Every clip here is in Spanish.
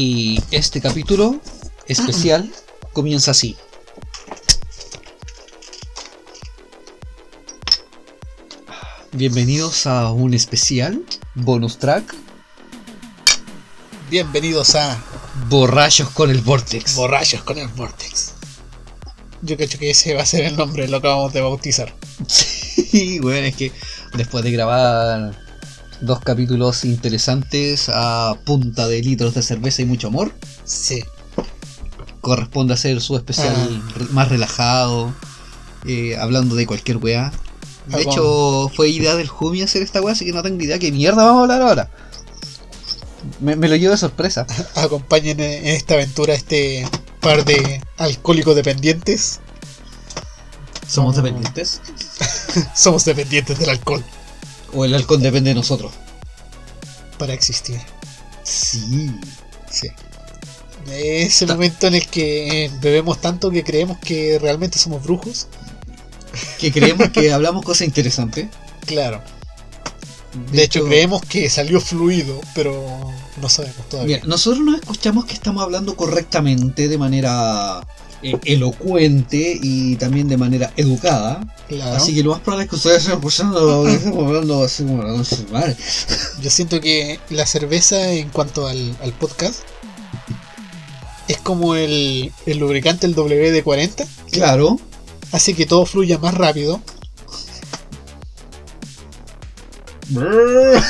Y este capítulo especial comienza así. Bienvenidos a un especial bonus track Bienvenidos a Borrachos con el Vortex. Borrachos con el Vortex. Yo creo que ese va a ser el nombre, lo acabamos de bautizar. Sí, bueno, es que después de grabar dos capítulos interesantes a punta de litros de cerveza y mucho amor, Sí. corresponde hacer su especial re- más relajado, eh, hablando de cualquier weá. De hecho, fue idea del Jumi hacer esta weá, así que no tengo idea qué mierda vamos a hablar ahora. Me, me lo llevo de sorpresa. Acompañen en esta aventura este par de alcohólicos dependientes. ¿Somos Como- dependientes? Somos dependientes del alcohol ¿O el halcón depende de nosotros? para existir. Sí. Sí. Ese Ta- momento en el que bebemos tanto que creemos que realmente somos brujos. Que creemos que hablamos cosas interesantes. Claro. De hecho, creemos que salió fluido, pero no sabemos todavía. Mira, nosotros nos escuchamos que estamos hablando correctamente, de manera elocuente y también de manera educada. Claro. Así que lo más probable es que ustedes estén escuchando hablando así como no sé, madre. Yo siento que la cerveza en cuanto al, al podcast es como el, el lubricante, el WD-40, Claro. hace que todo fluya más rápido.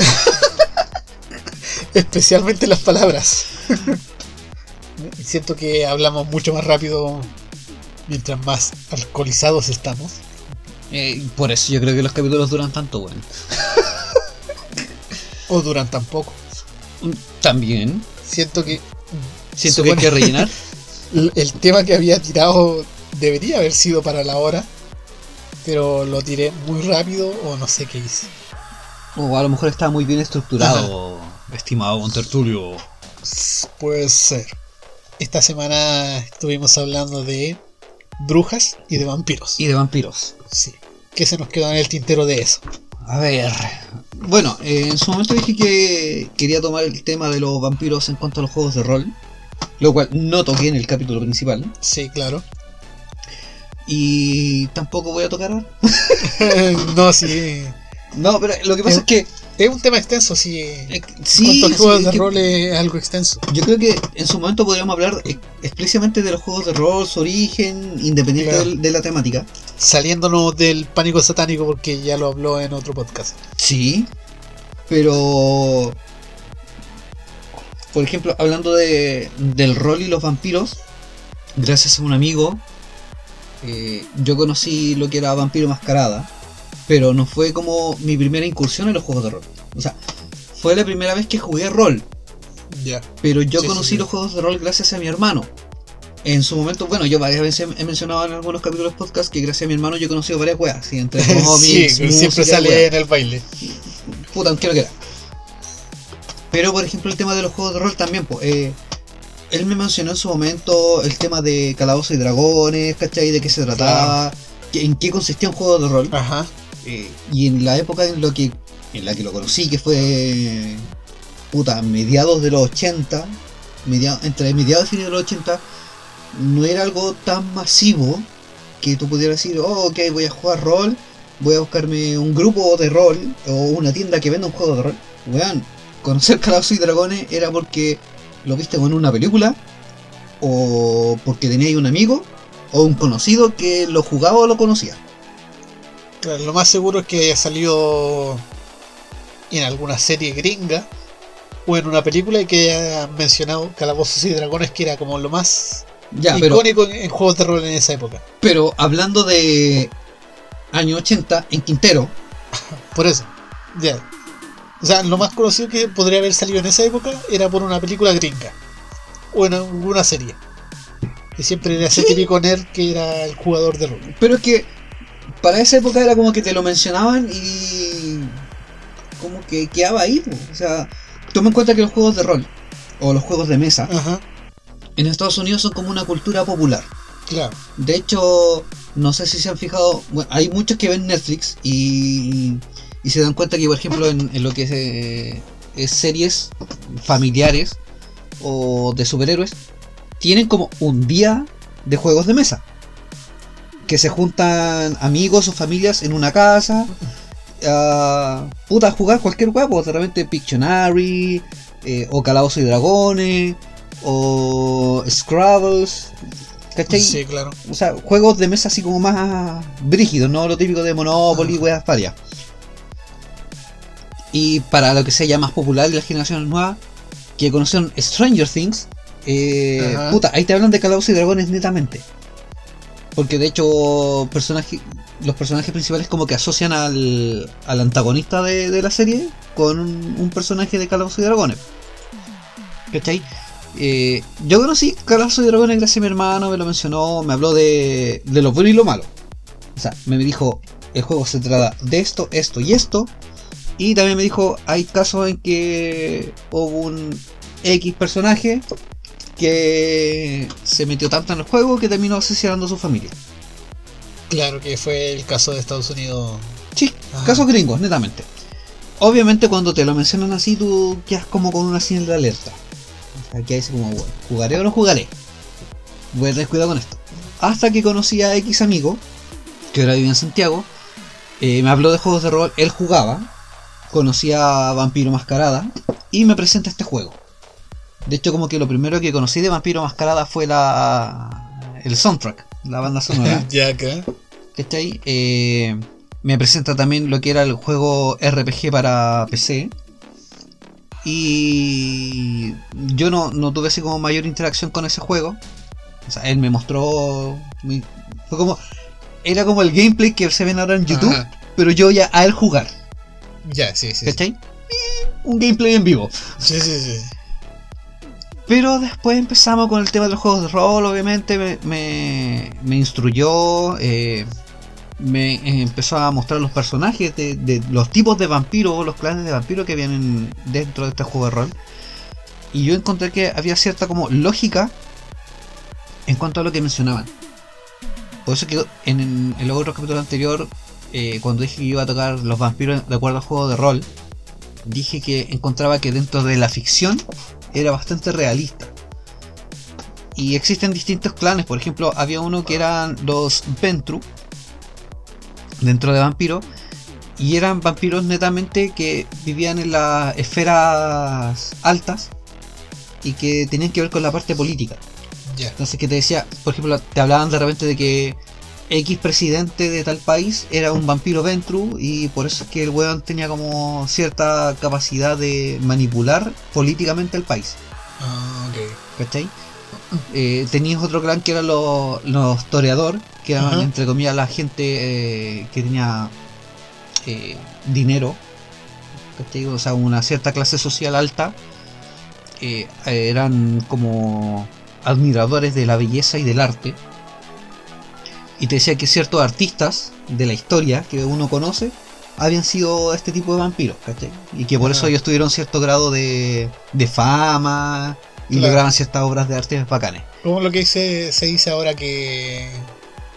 Especialmente las palabras. Siento que hablamos mucho más rápido mientras más alcoholizados estamos. Eh, por eso yo creo que los capítulos duran tanto, bueno. O duran tan poco. También. Siento que Siento que hay que rellenar. el, tema que había tirado debería haber sido para la hora. Pero lo tiré muy rápido o no sé qué hice. O a lo mejor está muy bien estructurado, estimado Don Tertulio. S- Puede ser. Esta semana estuvimos hablando de brujas y de vampiros. Y de vampiros. Sí. ¿Qué se nos quedó en el tintero de eso? A ver. Bueno, eh, en su momento dije que quería tomar el tema de los vampiros en cuanto a los juegos de rol. Lo cual no toqué en el capítulo principal. Sí, claro. Y tampoco voy a tocar ahora. no, sí. No, pero lo que pasa Eh, es que. Es un tema extenso, sí. eh, sí, sí, juegos de rol es algo extenso. yo creo que en su momento podríamos hablar explícitamente de los juegos de rol, su origen, independiente Claro. de la temática. Saliéndonos del pánico satánico porque ya lo habló en otro podcast. Sí, pero. Por ejemplo, hablando de, del rol y los vampiros, gracias a un amigo, eh, yo conocí lo que era Vampiro Mascarada, pero no fue como mi primera incursión en los juegos de rol. O sea, fue la primera vez que jugué rol, Ya. pero yo Sí, conocí sí, los juegos de rol gracias a mi hermano. En su momento, bueno, yo varias veces he mencionado en algunos capítulos podcast que gracias a mi hermano yo he conocido varias weas, y entre sí, siempre música, sale weas en el baile. puta, aunque no quiera. Pero por ejemplo el tema de los juegos de rol también, pues, eh, él me mencionó en su momento el tema de Calabozos y Dragones, ¿cachai? De qué se trataba, que- en qué consistía un juego de rol. Ajá. Y en la época en, lo que, en la que lo conocí, que fue puta, mediados de los 80, media- entre mediados y fines de los 80, no era algo tan masivo que tú pudieras decir, oh, ok, voy a jugar rol, voy a buscarme un grupo de rol o una tienda que venda un juego de rol. Weón, conocer Calabozos y Dragones era porque lo viste en una película, o porque teníais un amigo, o un conocido que lo jugaba o lo conocía. Claro, lo más seguro es que haya salido en alguna serie gringa o en una película y que haya mencionado Calabozos y Dragones, que era como lo más Ya, pero, icónico en, en juegos de rol en esa época. pero hablando de año 80, en Quintero, Por eso. Ya. O sea, lo más conocido que podría haber salido en esa época era por una película gringa. O en alguna serie. Y siempre era ese Sí. típico nerd que era el jugador de rol. pero es que para esa época era como que te lo mencionaban y como que quedaba ahí. O sea, toma en cuenta que los juegos de rol o los juegos de mesa Ajá, en Estados Unidos son como una cultura popular. claro. De hecho, no sé si se han fijado, bueno, hay muchos que ven Netflix y, y se dan cuenta que, por ejemplo, en, en lo que es, eh, es series familiares o de superhéroes, tienen como un día de juegos de mesa. Que se juntan amigos o familias en una casa a puta, a jugar cualquier juego, de repente Pictionary, eh, o Calabozos y Dragones, o Scrabbles, ¿cachai? Sí, claro. O sea, juegos de mesa así como más brígidos, no lo típico de Monopoly, Ah. weas varias. Y para lo que sea ya más popular de las generaciones nuevas, que conocieron Stranger Things, eh, puta, ahí te hablan de Calabozos y Dragones netamente. Porque de hecho, personaje, los personajes principales como que asocian al, al antagonista de, de la serie con un, personaje de Calabozos y Dragones. ¿Cachai? Eh, yo conocí Calabozos y Dragones gracias a mi hermano, me lo mencionó, me habló de, de lo bueno y lo malo. O sea, me dijo, el juego se trata de esto, esto y esto. Y también me dijo, hay casos en que hubo un X personaje que se metió tanto en el juego que terminó asesinando a su familia. Claro que fue el caso de Estados Unidos. Sí, Ajá. casos gringos, netamente. Obviamente cuando te lo mencionan así, tú quedas como con una señal de alerta. Que dice como, bueno, ¿jugaré o no jugaré? Voy a tener cuidado con esto. Hasta que conocí a X amigo, que ahora vive en Santiago, eh, me habló de juegos de rol, él jugaba, conocía a Vampiro Mascarada y me presenta este juego. De hecho, como que lo primero que conocí de Vampiro Mascarada fue la el soundtrack, la banda sonora. ya acá. ¿Cachai? Eh, me presenta también lo que era el juego RPG para PC. Y yo no, no tuve así como mayor interacción con ese juego. O sea, él me mostró. mi- fue como. Era como el gameplay que se ven ahora en YouTube, Ajá. pero yo ya a él jugar. Ya, sí, sí. ¿Cachai? Eh, un gameplay en vivo. Sí, sí, sí. Pero después empezamos con el tema de los juegos de rol, obviamente me, me, instruyó, eh, me eh, empezó a mostrar los personajes de, los tipos de vampiros, los clanes de vampiros que vienen dentro de este juego de rol. Y yo encontré que había cierta como lógica en cuanto a lo que mencionaban. Por eso que en, en el otro capítulo anterior, eh, cuando dije que iba a tocar los vampiros de acuerdo al juego de rol, dije que encontraba que dentro de la ficción era bastante realista. Y existen distintos clanes, por ejemplo, había uno que eran los Ventru, dentro de vampiros, y eran vampiros netamente que vivían en las esferas altas y que tenían que ver con la parte política. Entonces que te decía, por ejemplo, te hablaban de repente de que X presidente de tal país era un vampiro Ventru y por eso es que el weón tenía como cierta capacidad de manipular políticamente el país. Ah, ok. ¿Cachai? Eh, tenías otro clan que eran los, los toreador, que eran entre comillas la gente eh, que tenía eh, dinero, ¿cachai? O sea, una cierta clase social alta. eh, eran como admiradores de la belleza y del arte. Y te decía que ciertos artistas de la historia que uno conoce habían sido este tipo de vampiros, ¿cachai? Y que por Ah. eso ellos tuvieron cierto grado de, de fama y Claro. lograban ciertas obras de arte bacanes. Como lo que se, se dice ahora que.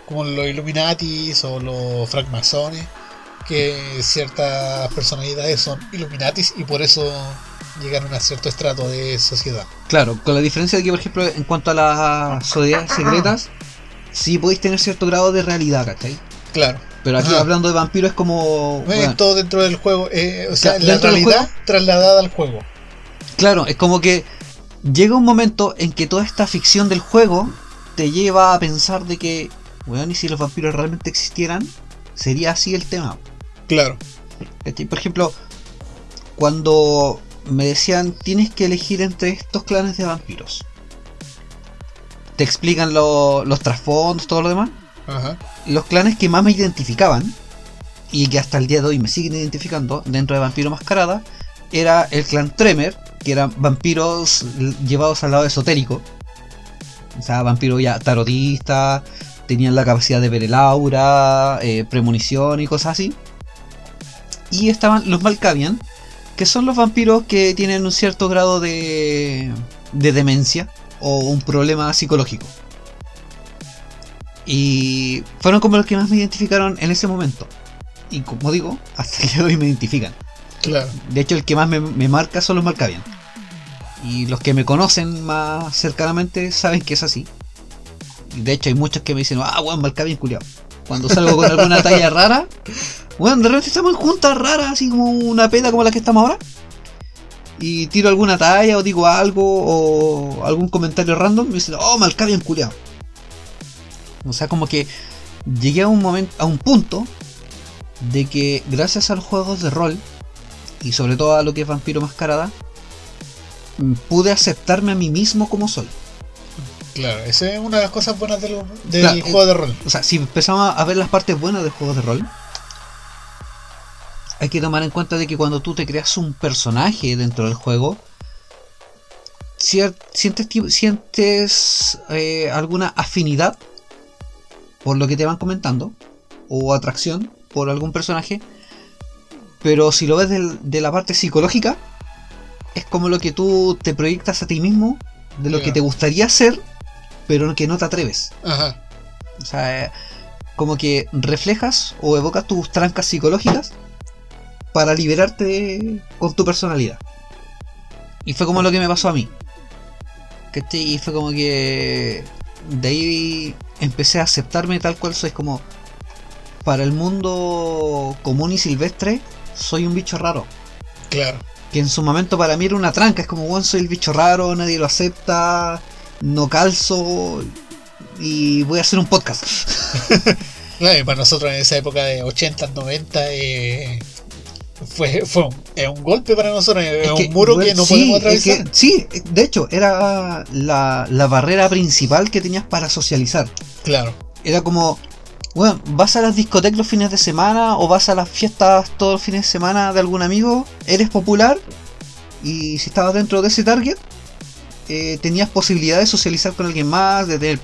Como los Illuminatis o los francmasones, que ciertas personalidades son Illuminatis y por eso llegaron a cierto estrato de sociedad. Claro, con la diferencia de que, por ejemplo, en cuanto a las sociedades secretas, sí podéis tener cierto grado de realidad, ¿cachai? Claro. Pero aquí Ajá. hablando de vampiros es como... Bueno, todo dentro del juego. eh, o sea, la realidad trasladada al juego. Claro, es como que llega un momento en que toda esta ficción del juego te lleva a pensar de que, weón, y si los vampiros realmente existieran, sería así el tema. Claro. Por ejemplo, cuando me decían tienes que elegir entre estos clanes de vampiros, te explican lo- los trasfondos, todo lo demás. Ajá. Los clanes que más me identificaban, y que hasta el día de hoy me siguen identificando dentro de Vampiro Mascarada, era el clan Tremer, que eran vampiros llevados al lado esotérico. O sea, vampiros ya tarotistas, tenían la capacidad de ver el aura, eh, premonición y cosas así. Y estaban los Malkavian, que son los vampiros que tienen un cierto grado de, de demencia o un problema psicológico. Y fueron como los que más me identificaron en ese momento. Y como digo, hasta el día de hoy me identifican. Claro. De hecho, el que más me, me marca son los Malkavian. Y los que me conocen más cercanamente saben que es así. Y de hecho, hay muchos que me dicen, ah, weón, Malkavian culiao. Cuando salgo con alguna talla rara, weón, de repente estamos en juntas raras, así como una peda como la que estamos ahora. Y tiro alguna talla o digo algo o algún comentario random me dicen, oh, Malkavian culiao. O sea, como que llegué a un momento, a un punto de que gracias a los juegos de rol y sobre todo a lo que es Vampiro Mascarada, mm, pude aceptarme a mí mismo como soy. Claro, esa es una de las cosas buenas del, del Claro, juego de rol. O sea, si empezamos a ver las partes buenas de juegos de rol, hay que tomar en cuenta de que cuando tú te creas un personaje dentro del juego, sientes, sientes eh, alguna afinidad por lo que te van comentando, o atracción por algún personaje, pero si lo ves del- de la parte psicológica, es como lo que tú te proyectas a ti mismo, de lo que te gustaría ser, pero que no te atreves. Ajá. O sea, eh, como que reflejas o evocas tus trancas psicológicas para liberarte con tu personalidad. Y fue como lo que me pasó a mí. ¿Cachai? Y fue como que de ahí empecé a aceptarme tal cual soy. Como para el mundo común y silvestre, soy un bicho raro. Claro. Que en su momento para mí era una tranca. Es como, bueno, soy el bicho raro, nadie lo acepta, no calzo y voy a hacer un podcast. Claro, y para nosotros en esa época de 80, 90, eh, fue, fue un, es un golpe para nosotros, es, Es un muro que no sí, podemos es atravesar. que- sí, de hecho, era la, la barrera principal que tenías para socializar. Claro, Era como, bueno, vas a las discotecas los fines de semana o vas a las fiestas todos los fines de semana de algún amigo, eres popular y si estabas dentro de ese target, eh, tenías posibilidad de socializar con alguien más, de tener,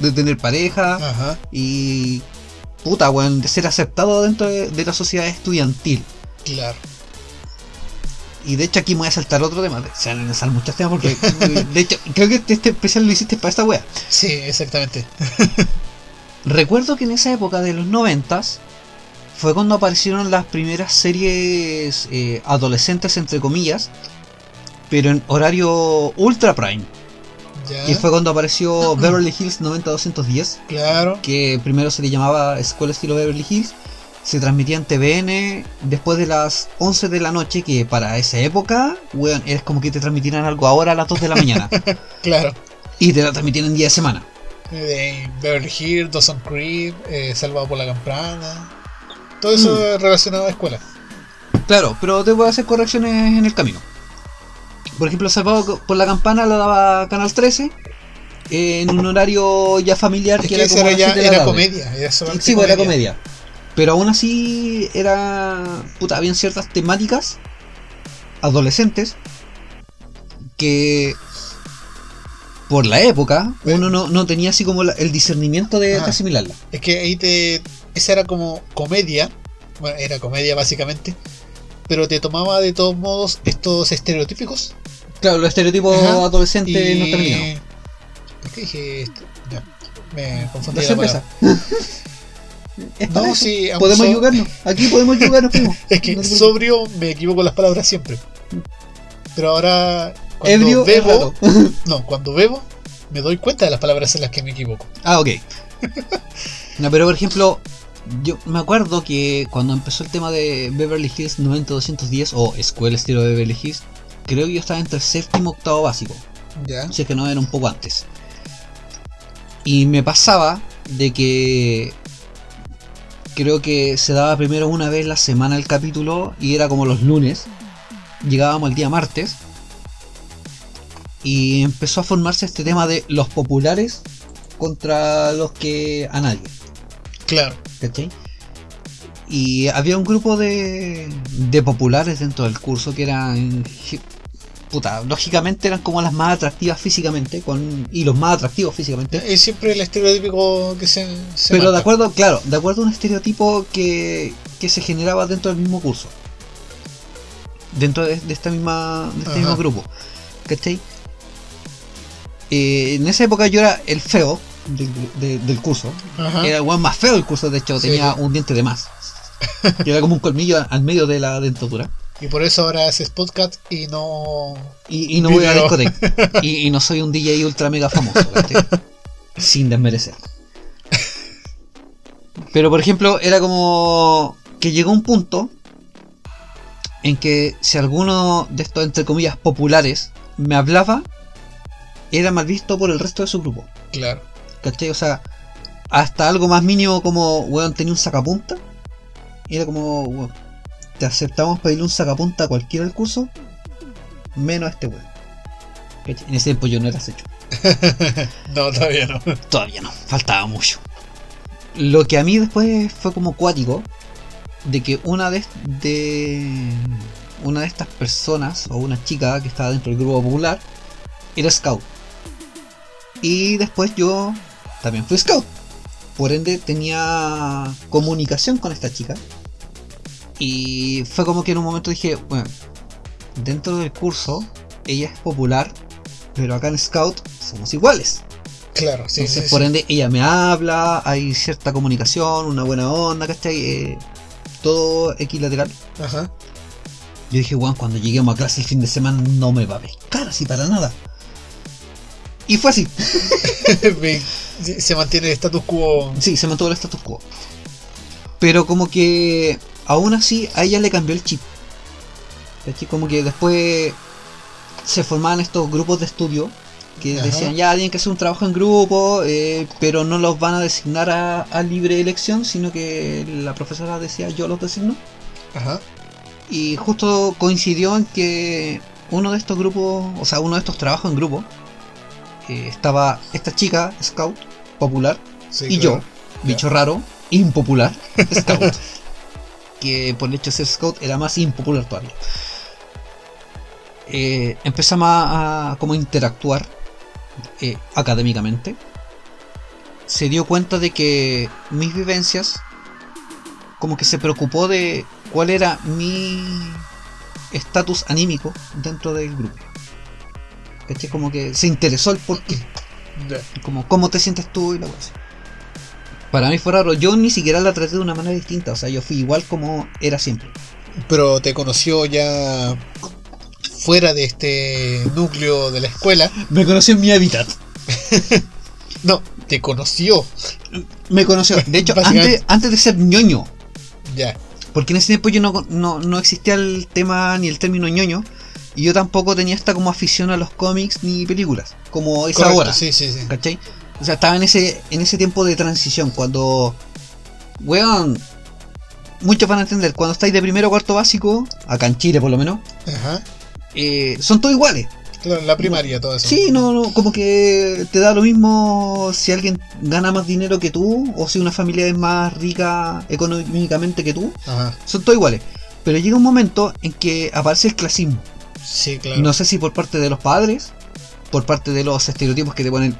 de tener pareja ajá, y, puta, weón, de ser aceptado dentro de, de la sociedad estudiantil. Claro. Y de hecho aquí me voy a saltar otro tema. Se van a lanzar muchos temas porque de hecho creo que este especial lo hiciste para esta wea. Sí, exactamente. Recuerdo que en esa época de los noventas fue cuando aparecieron las primeras series eh, adolescentes entre comillas, pero en horario ultra prime. Ya, Y fue cuando apareció Beverly Hills 90210, claro, que primero se le llamaba Escuela Estilo Beverly Hills. Se transmitía en TVN después de las 11 de la noche, que para esa época, weón, es como que te transmitieran algo ahora a las 2 de la mañana. claro. y te la transmitían en día de semana. De Beverly Hills, Dawson Creek, eh, Salvado por la Campana. Todo eso Mm. relacionado a escuela. Claro, pero te voy a hacer correcciones en el camino. Por ejemplo, Salvado por la Campana lo daba Canal 13 en un horario ya familiar Es que que era como era ya la era comedia. Era solamente Sí, pues era comedia. Pero aún así era. Puta, habían ciertas temáticas adolescentes que por la época uno no, no tenía así como la- el discernimiento de, de Ajá. asimilarla. Es que ahí te. Esa era como comedia. Bueno, era comedia básicamente. Pero te tomaba de todos modos estos estereotípicos. Claro, los estereotipos Ajá. adolescentes y... norteamericanos. ¿Por qué dije esto? Ya, me confundí la No, sí, podemos ayudarnos. Aquí podemos ayudarnos, primo. Es que No sobrio me equivoco las palabras siempre. Pero ahora. Cuando Ebrio bebo. No, cuando bebo, me doy cuenta de las palabras en las que me equivoco. Ah, ok. No, pero por ejemplo, yo me acuerdo que cuando empezó el tema de Beverly Hills 90210 o Escuela Estilo de Beverly Hills, creo que yo estaba entre séptimo y octavo básico. Ya. Si es que no era un poco antes. Y me pasaba de que creo que se daba primero una vez la semana el capítulo y era como los lunes. Llegábamos el día martes. Y empezó a formarse este tema de los populares contra los que a nadie. Claro. ¿Cachai? Y había un grupo de, de populares dentro del curso que eran. Puta, lógicamente eran como las más atractivas físicamente, con, y los más atractivos físicamente. Es siempre el estereotípico que se. se Pero de acuerdo, claro, de acuerdo a un estereotipo que, que se generaba dentro del mismo curso. Dentro de, de esta misma, de este Ajá. mismo grupo. ¿Cachai? Eh, en esa época yo era el feo del, de- del curso. Ajá. Era el más feo del curso, de hecho, Sí. tenía un diente de más. Yo era como un colmillo al medio de la dentadura. Y por eso ahora haces podcast y no. Y, y no voy a discoteca. Y, y no soy un DJ ultra mega famoso, ¿cachai? Sin desmerecer. Pero por ejemplo, era como que llegó un punto en que si alguno de estos, entre comillas, populares me hablaba, era mal visto por el resto de su grupo. Claro. ¿Cachai? O sea, hasta algo más mínimo como, weón, tenía un sacapunta. Y era como, weón, te aceptamos pedirle un sacapunta a cualquiera del curso, menos a este weón. En ese tiempo yo no era hecho. no, todavía no. Todavía no, faltaba mucho. Lo que a mí después fue como cuático, de que una de, de una de estas personas, o una chica que estaba dentro del grupo popular, era scout. Y después yo también fui scout. Por ende tenía comunicación con esta chica. Y fue como que en un momento dije, bueno, dentro del curso ella es popular, pero acá en scout somos iguales. Claro, sí, Entonces, sí, por sí. ende, ella me habla, hay cierta comunicación, una buena onda, ¿cachai? Eh, todo equilateral. Ajá. Yo dije, weón, cuando lleguemos a clase el fin de semana no me va a pescar así para nada. Y fue así. Se mantiene el status quo. Sí, se mantuvo el status quo. Pero como que aún así a ella le cambió el chip. ¿Cachai? Como que después se formaban estos grupos de estudio que Ajá. decían ya tienen que hacer un trabajo en grupo, eh, pero no los van a designar a, a libre elección, sino que la profesora decía yo los designo. Ajá. Y justo coincidió en que uno de estos grupos, o sea, uno de estos trabajos en grupo, eh, estaba esta chica, Scout, popular, Sí, y claro. yo, bicho raro, impopular, Scout. Que por el hecho de ser Scout era más impopular todavía. Eh, empezamos a, a como interactuar eh, académicamente. Se dio cuenta de que mis vivencias, como que se preocupó de cuál era mi estatus anímico dentro del grupo. ¿Cachai? Como que se interesó el por qué como cómo te sientes tú y la cosa. Para mí fue raro, yo ni siquiera la traté de una manera distinta, o sea, yo fui igual como era siempre. Pero te conoció ya fuera de este núcleo de la escuela. Me conoció en mi hábitat. No, te conoció. Me conoció, de hecho, antes, antes de ser ñoño, Ya. porque en ese tiempo yo no, no, no existía el tema ni el término ñoño, y yo tampoco tenía esta como afición a los cómics ni películas, como es Correcto, ahora. Sí, sí, sí. ¿Cachai? O sea, estaba en ese, en ese tiempo de transición, cuando. Weón. Muchos van a entender, cuando estáis de primero o cuarto básico, acá en Chile por lo menos, Ajá. eh, son todos iguales. Claro, la primaria, todo eso. Sí, no, no, como que te da lo mismo si alguien gana más dinero que tú, o si una familia es más rica económicamente que tú, Ajá. son todos iguales. Pero llega un momento en que aparece el clasismo. Sí, claro. No sé si por parte de los padres, por parte de los estereotipos que te ponen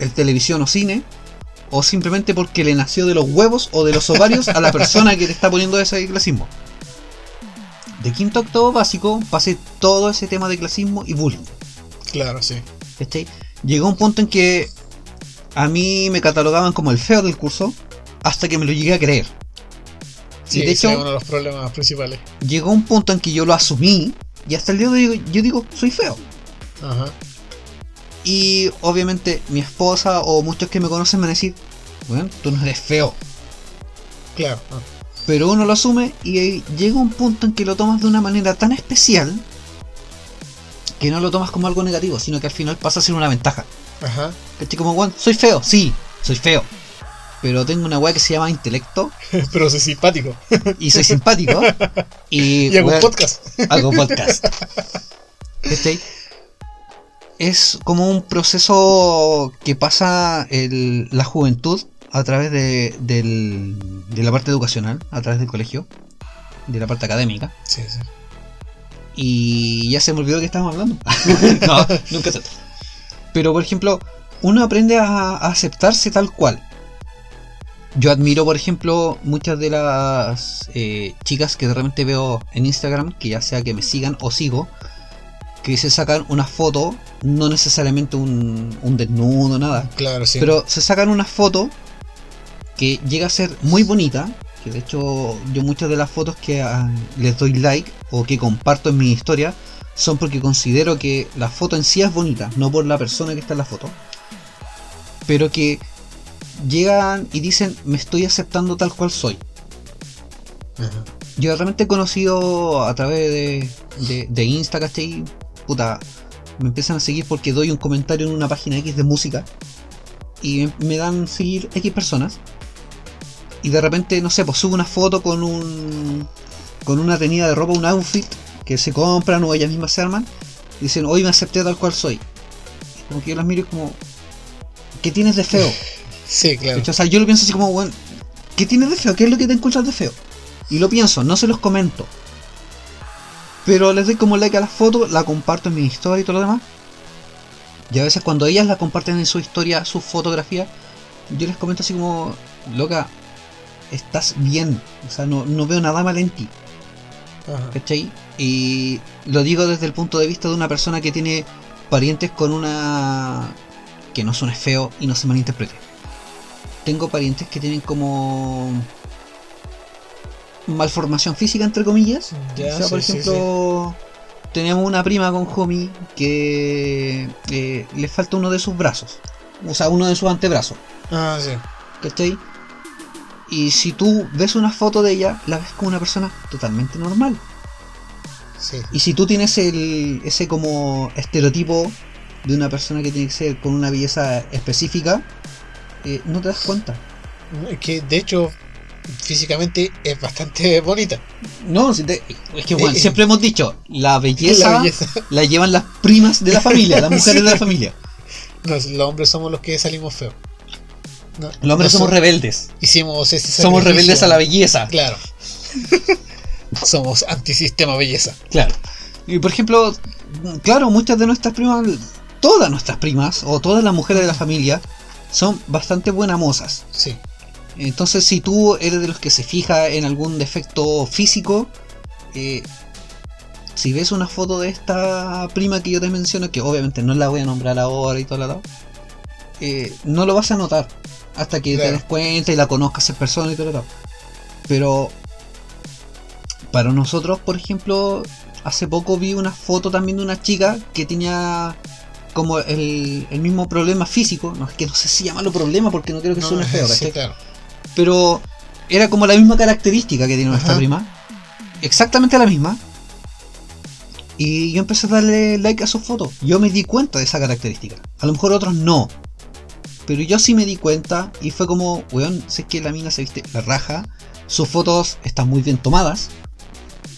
en televisión o cine, o simplemente porque le nació de los huevos o de los ovarios a la persona que te está poniendo ese clasismo. De quinto a octavo básico pasé todo ese tema de clasismo y bullying. Claro, sí. ¿cachai? Llegó un punto en que a mí me catalogaban como el feo del curso hasta que me lo llegué a creer. Sí, y de ese es hecho, uno de los problemas principales. llegó un punto en que yo lo asumí y hasta el día de hoy yo digo, soy feo. Ajá. Y obviamente mi esposa o muchos que me conocen me van a decir, bueno, tú no eres feo. Claro. ah. Pero uno lo asume y llega un punto en que lo tomas de una manera tan especial que no lo tomas como algo negativo, sino que al final pasa a ser una ventaja. Ajá. ¿Cachai? Como, bueno, soy feo, sí, soy feo. Pero tengo una weá que se llama intelecto Pero soy simpático. y soy simpático. Y, Y hago un podcast. hago podcast. ¿Cachai? Es como un proceso que pasa el- la juventud a través de, del- de la parte educacional, a través del colegio, de la parte académica. Sí, sí. Y ya se me olvidó que estábamos hablando. no, nunca se Pero por ejemplo, uno aprende a, a aceptarse tal cual. Yo admiro, por ejemplo, muchas de las eh, chicas que de repente veo en Instagram, que ya sea que me sigan o sigo, que se sacan una foto, no necesariamente un, un desnudo, nada, Claro, sí. pero se sacan una foto que llega a ser muy bonita. Que de hecho, yo muchas de las fotos que ah, les doy like o que comparto en mi historia son porque considero que la foto en sí es bonita, no por la persona que está en la foto. Pero que llegan y dicen, me estoy aceptando tal cual soy. Yo realmente he conocido a través de, de, de Insta, ¿cachai? Puta, me empiezan a seguir porque doy un comentario en una página X de música y me- dan seguir X personas. Y de repente, no sé, pues subo una foto con un. con una tenida de ropa, un outfit que se compran o ellas mismas se arman. Y dicen, hoy me acepté tal cual soy. Y como que yo las miro y como. ¿Qué tienes de feo? Sí, claro. O sea, yo lo pienso así como, bueno, ¿qué tienes de feo? ¿Qué es lo que te encuentras de feo? Y lo pienso, no se los comento. Pero les doy como like a la foto, la comparto en mi historia y todo lo demás. Y a veces cuando ellas la comparten en su historia, su fotografía, yo les comento así como, loca, estás bien. O sea, no, no veo nada mal en ti. Ajá. ¿Cachai? Y lo digo desde el punto de vista de una persona que tiene parientes con una... que no suene feo y no se malinterprete. Tengo parientes que tienen como... malformación física, entre comillas. O sea, por sí, sí, ejemplo, tenemos una prima con Homie que eh, le falta uno de sus brazos. O sea, uno de sus antebrazos. Ah, sí. ¿Cachai? Y si tú ves una foto de ella, la ves como una persona totalmente normal. Sí. Y si tú tienes el, ese como estereotipo de una persona que tiene que ser con una belleza específica, eh, no te das cuenta. Que de hecho, físicamente es bastante bonita. No, si te- es que bueno, Eh, siempre hemos dicho, la belleza, La llevan las primas de la familia, las mujeres Sí. de la familia. Los hombres somos los que salimos feos. No, Los hombres no somos so- rebeldes. Hicimos ese Somos rebeldes a la belleza. Claro. somos antisistema belleza. Claro. Y por ejemplo, claro, muchas de nuestras primas, todas nuestras primas, o todas las mujeres de la familia, son bastante buenas mozas. Sí. Entonces, si tú eres de los que se fija en algún defecto físico, eh, si ves una foto de esta prima que yo te menciono, que obviamente no la voy a nombrar ahora y todo lo lado, eh, no lo vas a notar hasta que te des cuenta y la conozcas en persona y todo lo lado. Pero para nosotros, por ejemplo, hace poco vi una foto también de una chica que tenía como el, el mismo problema físico, no es que no sé si llamarlo problema porque no quiero que No, suene feo, sí, claro. Pero era como la misma característica que tiene nuestra Ajá. prima. Exactamente la misma. Y yo empecé a darle like a sus fotos. Yo me di cuenta de esa característica. A lo mejor otros no. Pero yo sí me di cuenta y fue como, weón, sé que la mina se viste la raja. Sus fotos están muy bien tomadas.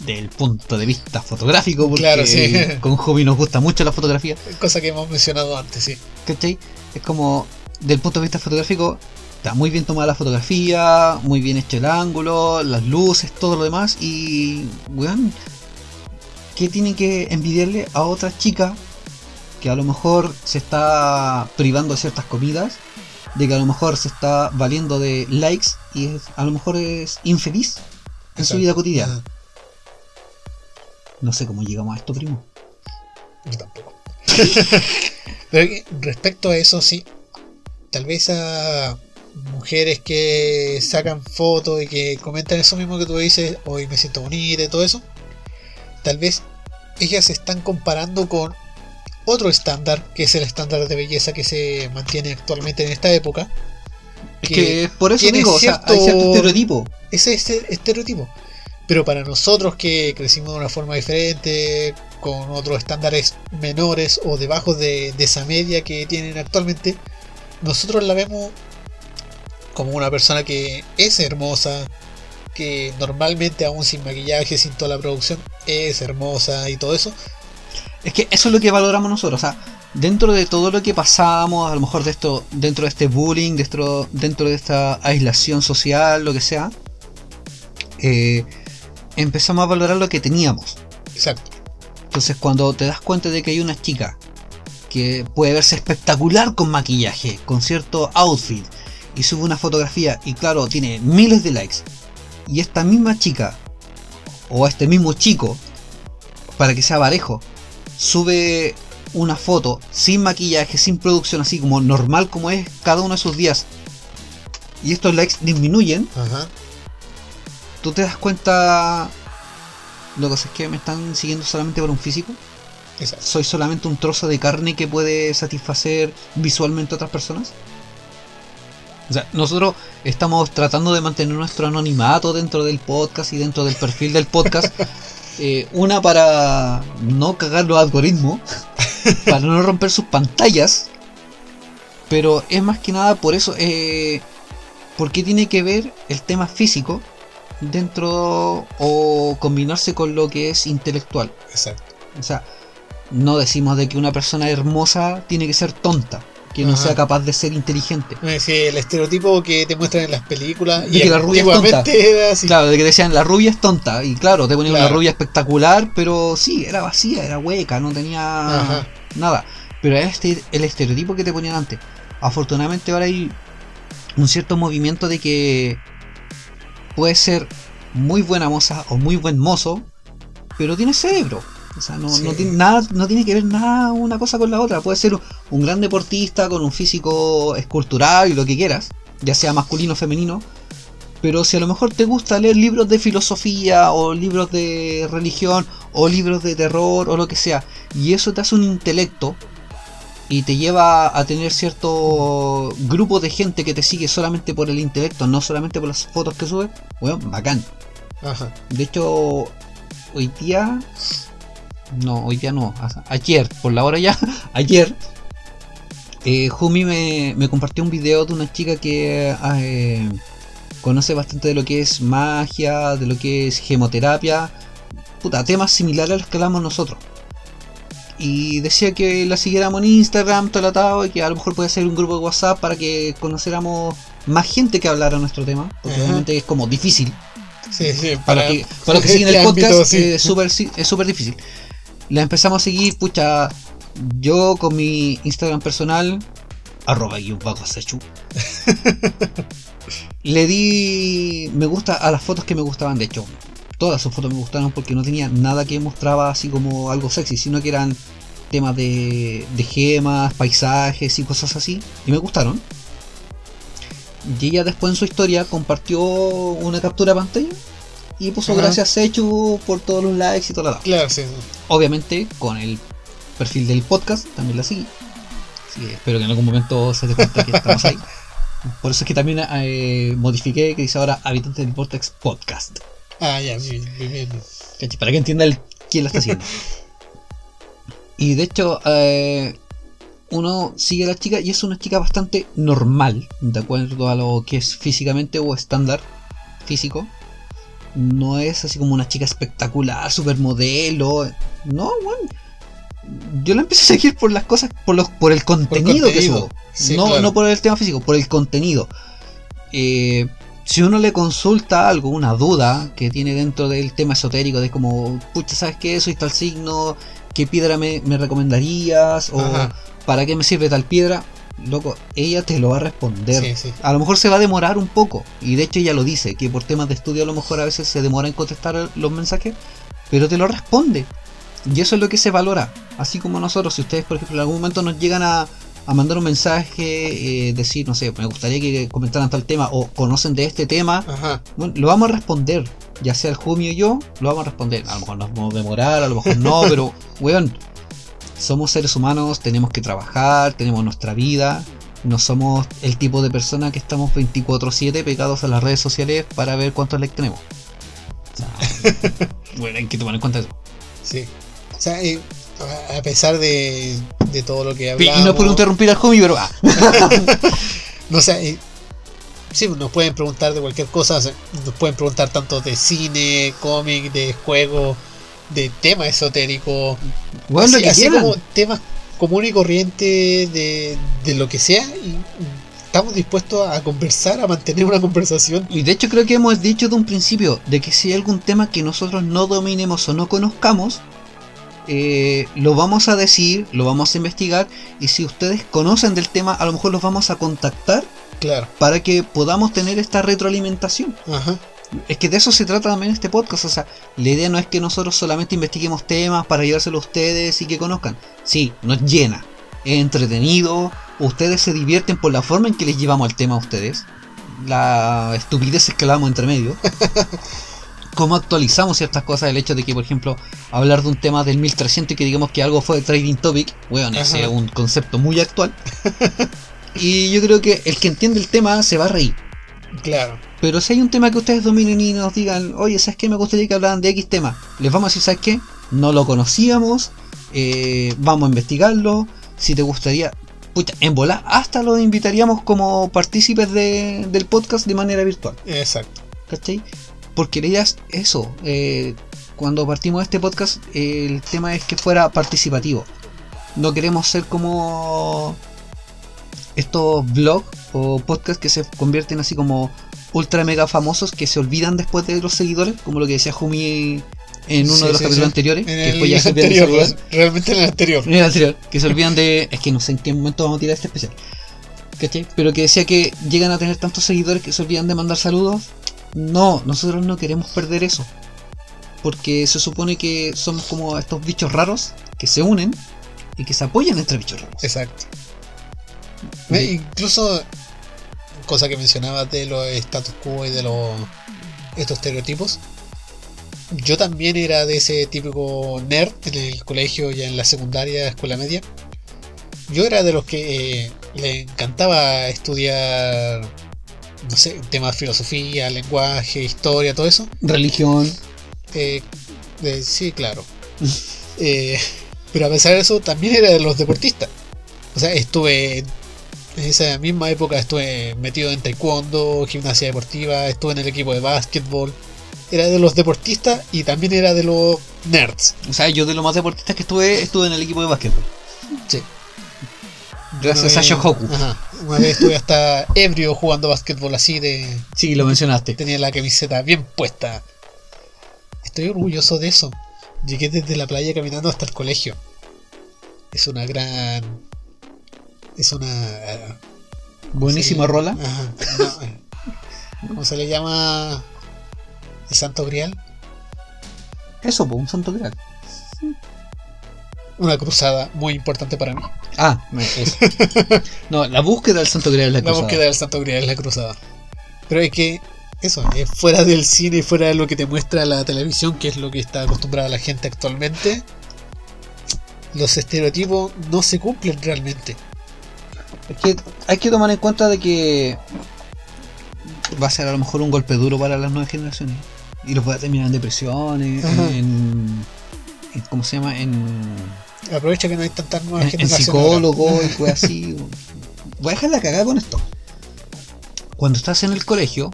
Del punto de vista fotográfico, porque Claro, sí. con Hobby nos gusta mucho la fotografía. Cosa que hemos mencionado antes, sí. ¿Cachai? Es como, del punto de vista fotográfico, está muy bien tomada la fotografía, muy bien hecho el ángulo, las luces, todo lo demás. Y, weón, ¿qué tiene que envidiarle a otra chica que a lo mejor se está privando de ciertas comidas? De que a lo mejor se está valiendo de likes y es- a lo mejor es infeliz en su vida cotidiana. No sé cómo llegamos a esto, primo. Yo tampoco. Pero respecto a eso, sí. Tal vez a mujeres que sacan fotos y que comentan eso mismo que tú dices, hoy me siento bonita y todo eso. Tal vez ellas se están comparando con otro estándar, que es el estándar de belleza que se mantiene actualmente en esta época. Es que por eso digo, o sea, hay cierto- cierto estereotipo. ese es el estereotipo. Pero para nosotros que crecimos de una forma diferente, con otros estándares menores o debajo de, de esa media que tienen actualmente, nosotros la vemos como una persona que es hermosa, que normalmente aún sin maquillaje, sin toda la producción, es hermosa y todo eso. Es que eso es lo que valoramos nosotros. O sea, dentro de todo lo que pasábamos, a lo mejor de esto, dentro de este bullying, dentro, dentro de esta aislación social, lo que sea, eh, empezamos a valorar lo que teníamos. Exacto. Entonces cuando te das cuenta de que hay una chica que puede verse espectacular con maquillaje, con cierto outfit, y sube una fotografía y claro, tiene miles de likes, y esta misma chica, o este mismo chico, para que sea parejo, sube una foto sin maquillaje, sin producción, así como normal como es cada uno de sus días, y estos likes disminuyen, Ajá. tú te das cuenta, lo que es que me están siguiendo solamente por un físico. Exacto. ¿Soy solamente un trozo de carne que puede satisfacer visualmente a otras personas? O sea, nosotros estamos tratando de mantener nuestro anonimato dentro del podcast y dentro del perfil del podcast. Eh, una para no cagar los algoritmos, para no romper sus pantallas. Pero es más que nada por eso, eh, porque tiene que ver el tema físico dentro o combinarse con lo que es intelectual. Exacto. O sea, no decimos de que una persona hermosa tiene que ser tonta, que no Ajá. sea capaz de ser inteligente. Es decir, el estereotipo que te muestran en las películas De y que la rubia es tonta. antiguamente era así. Claro, de que decían la rubia es tonta, y claro, te ponían una rubia espectacular, pero sí, era vacía, era hueca, no tenía Ajá. nada. Pero era este, el estereotipo que te ponían antes. Afortunadamente ahora hay un cierto movimiento de que puede ser muy buena moza o muy buen mozo, pero tiene cerebro. O sea, no, Sí. no tiene nada, no tiene que ver nada una cosa con la otra. Puede ser un gran deportista con un físico escultural y lo que quieras, ya sea masculino o femenino. Pero si a lo mejor te gusta leer libros de filosofía o libros de religión o libros de terror o lo que sea, y eso te hace un intelecto y te lleva a tener cierto grupo de gente que te sigue solamente por el intelecto, no solamente por las fotos que subes, bueno, bacán. Ajá. De hecho, hoy día. No, hoy día no. Ayer, por la hora ya. Ayer. Eh, Jumi me, me compartió un video de una chica que eh, conoce bastante de lo que es magia, de lo que es gemoterapia. Puta, temas similares a los que hablamos nosotros. Y decía que la siguiéramos en Instagram, todo y que a lo mejor puede ser un grupo de WhatsApp para que conociéramos más gente que hablara nuestro tema. Porque Ajá. obviamente es como difícil. Sí, sí, Para, que, para los que siguen el podcast ámbito, sí. es súper si- es súper difícil. La empezamos a seguir, pucha, yo con mi Instagram personal, arroba guion bajo sechu. Le di me gusta a las fotos que me gustaban, de hecho. Todas sus fotos me gustaron porque no tenía nada que mostraba así como algo sexy, sino que eran temas de, de gemas, paisajes y cosas así. Y me gustaron. Y ella después en su historia compartió una captura de pantalla y puso Ajá. gracias Sechu por todos los likes y todo lo Claro, sí. Obviamente con el perfil del podcast también la que espero que en algún momento se dé cuenta que estamos ahí. Por eso es que también eh, modifiqué que dice ahora Habitantes del Vortex Podcast. Ah, ya, bien, bien. Para que entienda el, quién la está haciendo. y de hecho, eh, uno sigue a la chica y es una chica bastante normal, de acuerdo a lo que es físicamente o estándar físico. No es así como una chica espectacular, supermodelo. No, bueno. Yo la empecé a seguir por las cosas, por, los, por el contenido, que contenido. subo. Sí, no, claro. no por el tema físico, por el contenido. Eh, si uno le consulta algo, una duda que tiene dentro del tema esotérico, de como, pucha, ¿sabes qué? Soy tal signo, ¿qué piedra me, me recomendarías? O Ajá. ¿para qué me sirve tal piedra? Loco, ella te lo va a responder. Sí, sí. A lo mejor se va a demorar un poco, y de hecho ella lo dice, que por temas de estudio a lo mejor a veces se demora en contestar los mensajes, pero te lo responde. Y eso es lo que se valora. Así como nosotros, si ustedes por ejemplo en algún momento nos llegan a, a mandar un mensaje, eh, decir, no sé, me gustaría que comentaran tal tema o conocen de este tema, Ajá. bueno, lo vamos a responder. Ya sea el Jumi o yo, lo vamos a responder. A lo mejor nos vamos a demorar, a lo mejor no, pero, weón, somos seres humanos, tenemos que trabajar, tenemos nuestra vida. No somos el tipo de persona que estamos 24-7 pegados a las redes sociales para ver cuántos likes tenemos. O sea, bueno, hay que tomar en cuenta eso. Sí. O sea, eh, a- pesar de, de todo lo que Y hablamos... no es por interrumpir al Jumi, pero. Ah, No sé, eh, sí, nos pueden preguntar de cualquier cosa, o sea, nos pueden preguntar tanto de cine, cómic, de juego, de tema esotérico, bueno, así, así como temas común y corriente de, de lo que sea y estamos dispuestos a conversar, a mantener una conversación. Y de hecho creo que hemos dicho de un principio de que si hay algún tema que nosotros no dominemos o no conozcamos, eh, lo vamos a decir, lo vamos a investigar y si ustedes conocen del tema a lo mejor los vamos a contactar Claro. para que podamos tener esta retroalimentación. Ajá. Es que de eso se trata también este podcast. O sea, la idea no es que nosotros solamente investiguemos temas para llevárselo a ustedes y que conozcan. Sí, nos llena. Es entretenido. Ustedes se divierten por la forma en que les llevamos el tema a ustedes. La estupidez que hablamos entre medio. Cómo actualizamos ciertas cosas. El hecho de que, por ejemplo, hablar de un tema del 1300 y que digamos que algo fue trading topic. Bueno, ese es un concepto muy actual. y yo creo que el que entiende el tema se va a reír. Claro. Pero si hay un tema que ustedes dominen y nos digan, oye, ¿sabes qué? Me gustaría que hablaran de X tema. Les vamos a decir, ¿sabes qué? No lo conocíamos, eh, vamos a investigarlo. Si te gustaría, pucha, en volar, hasta los invitaríamos como partícipes de- del podcast de manera virtual. Exacto. ¿Cachai? Porque la idea es eso. eh, cuando partimos este podcast, eh, el tema es que fuera participativo. No queremos ser como estos blogs o podcasts que se convierten así como ultra mega famosos que se olvidan después de los seguidores, como lo que decía Jumi en uno Sí, de los sí, capítulos sí. anteriores, En que el después ya se anterior, saludar. realmente en el anterior. En el anterior, que se olvidan de. Es que no sé en qué momento vamos a tirar este especial. ¿Cachai? Pero que decía que llegan a tener tantos seguidores que se olvidan de mandar saludos. No, nosotros no queremos perder eso. Porque se supone que somos como estos bichos raros que se unen y que se apoyan entre bichos raros. Exacto. Incluso, cosa que mencionabas de los status quo y de los estos estereotipos. Yo también era de ese típico nerd en el colegio, ya en la secundaria, escuela media. Yo era de los que eh, le encantaba estudiar, no sé, temas de filosofía, lenguaje, historia, todo eso. Religión. Eh, eh, sí, claro. Eh, pero a pesar de eso, también era de los deportistas. O sea, estuve en esa misma época, estuve metido en taekwondo, gimnasia deportiva, estuve en el equipo de básquetbol. Era de los deportistas y también era de los nerds. O sea, yo de los más deportistas que estuve, estuve en el equipo de básquetbol. Sí. Gracias a Shohoku. Ajá. Una vez estuve hasta ebrio jugando básquetbol así de... Sí, lo mencionaste. Tenía la camiseta bien puesta. Estoy orgulloso de eso. Llegué desde la playa caminando hasta el colegio. Es una gran. Es una. eh, Buenísima sí, rola. Ajá, no, ¿Cómo se le llama? El Santo Grial. Eso, pues, un santo grial. Una cruzada muy importante para mí. Ah, eso. No, la búsqueda del santo grial es la La cruzada. búsqueda del Santo Grial es la cruzada. Pero es que. Eso, es fuera del cine y fuera de lo que te muestra la televisión, que es lo que está acostumbrada la gente actualmente. Los estereotipos no se cumplen realmente. Es que hay que tomar en cuenta de que va a ser a lo mejor un golpe duro para las nuevas generaciones. Y los va a terminar en depresiones, en, en- ¿Cómo se llama? En, Aprovecha que no hay tantas nuevas en, en generaciones. ahora. psicólogo y cosas así. Voy a dejar la cagada con esto. Cuando estás en el colegio,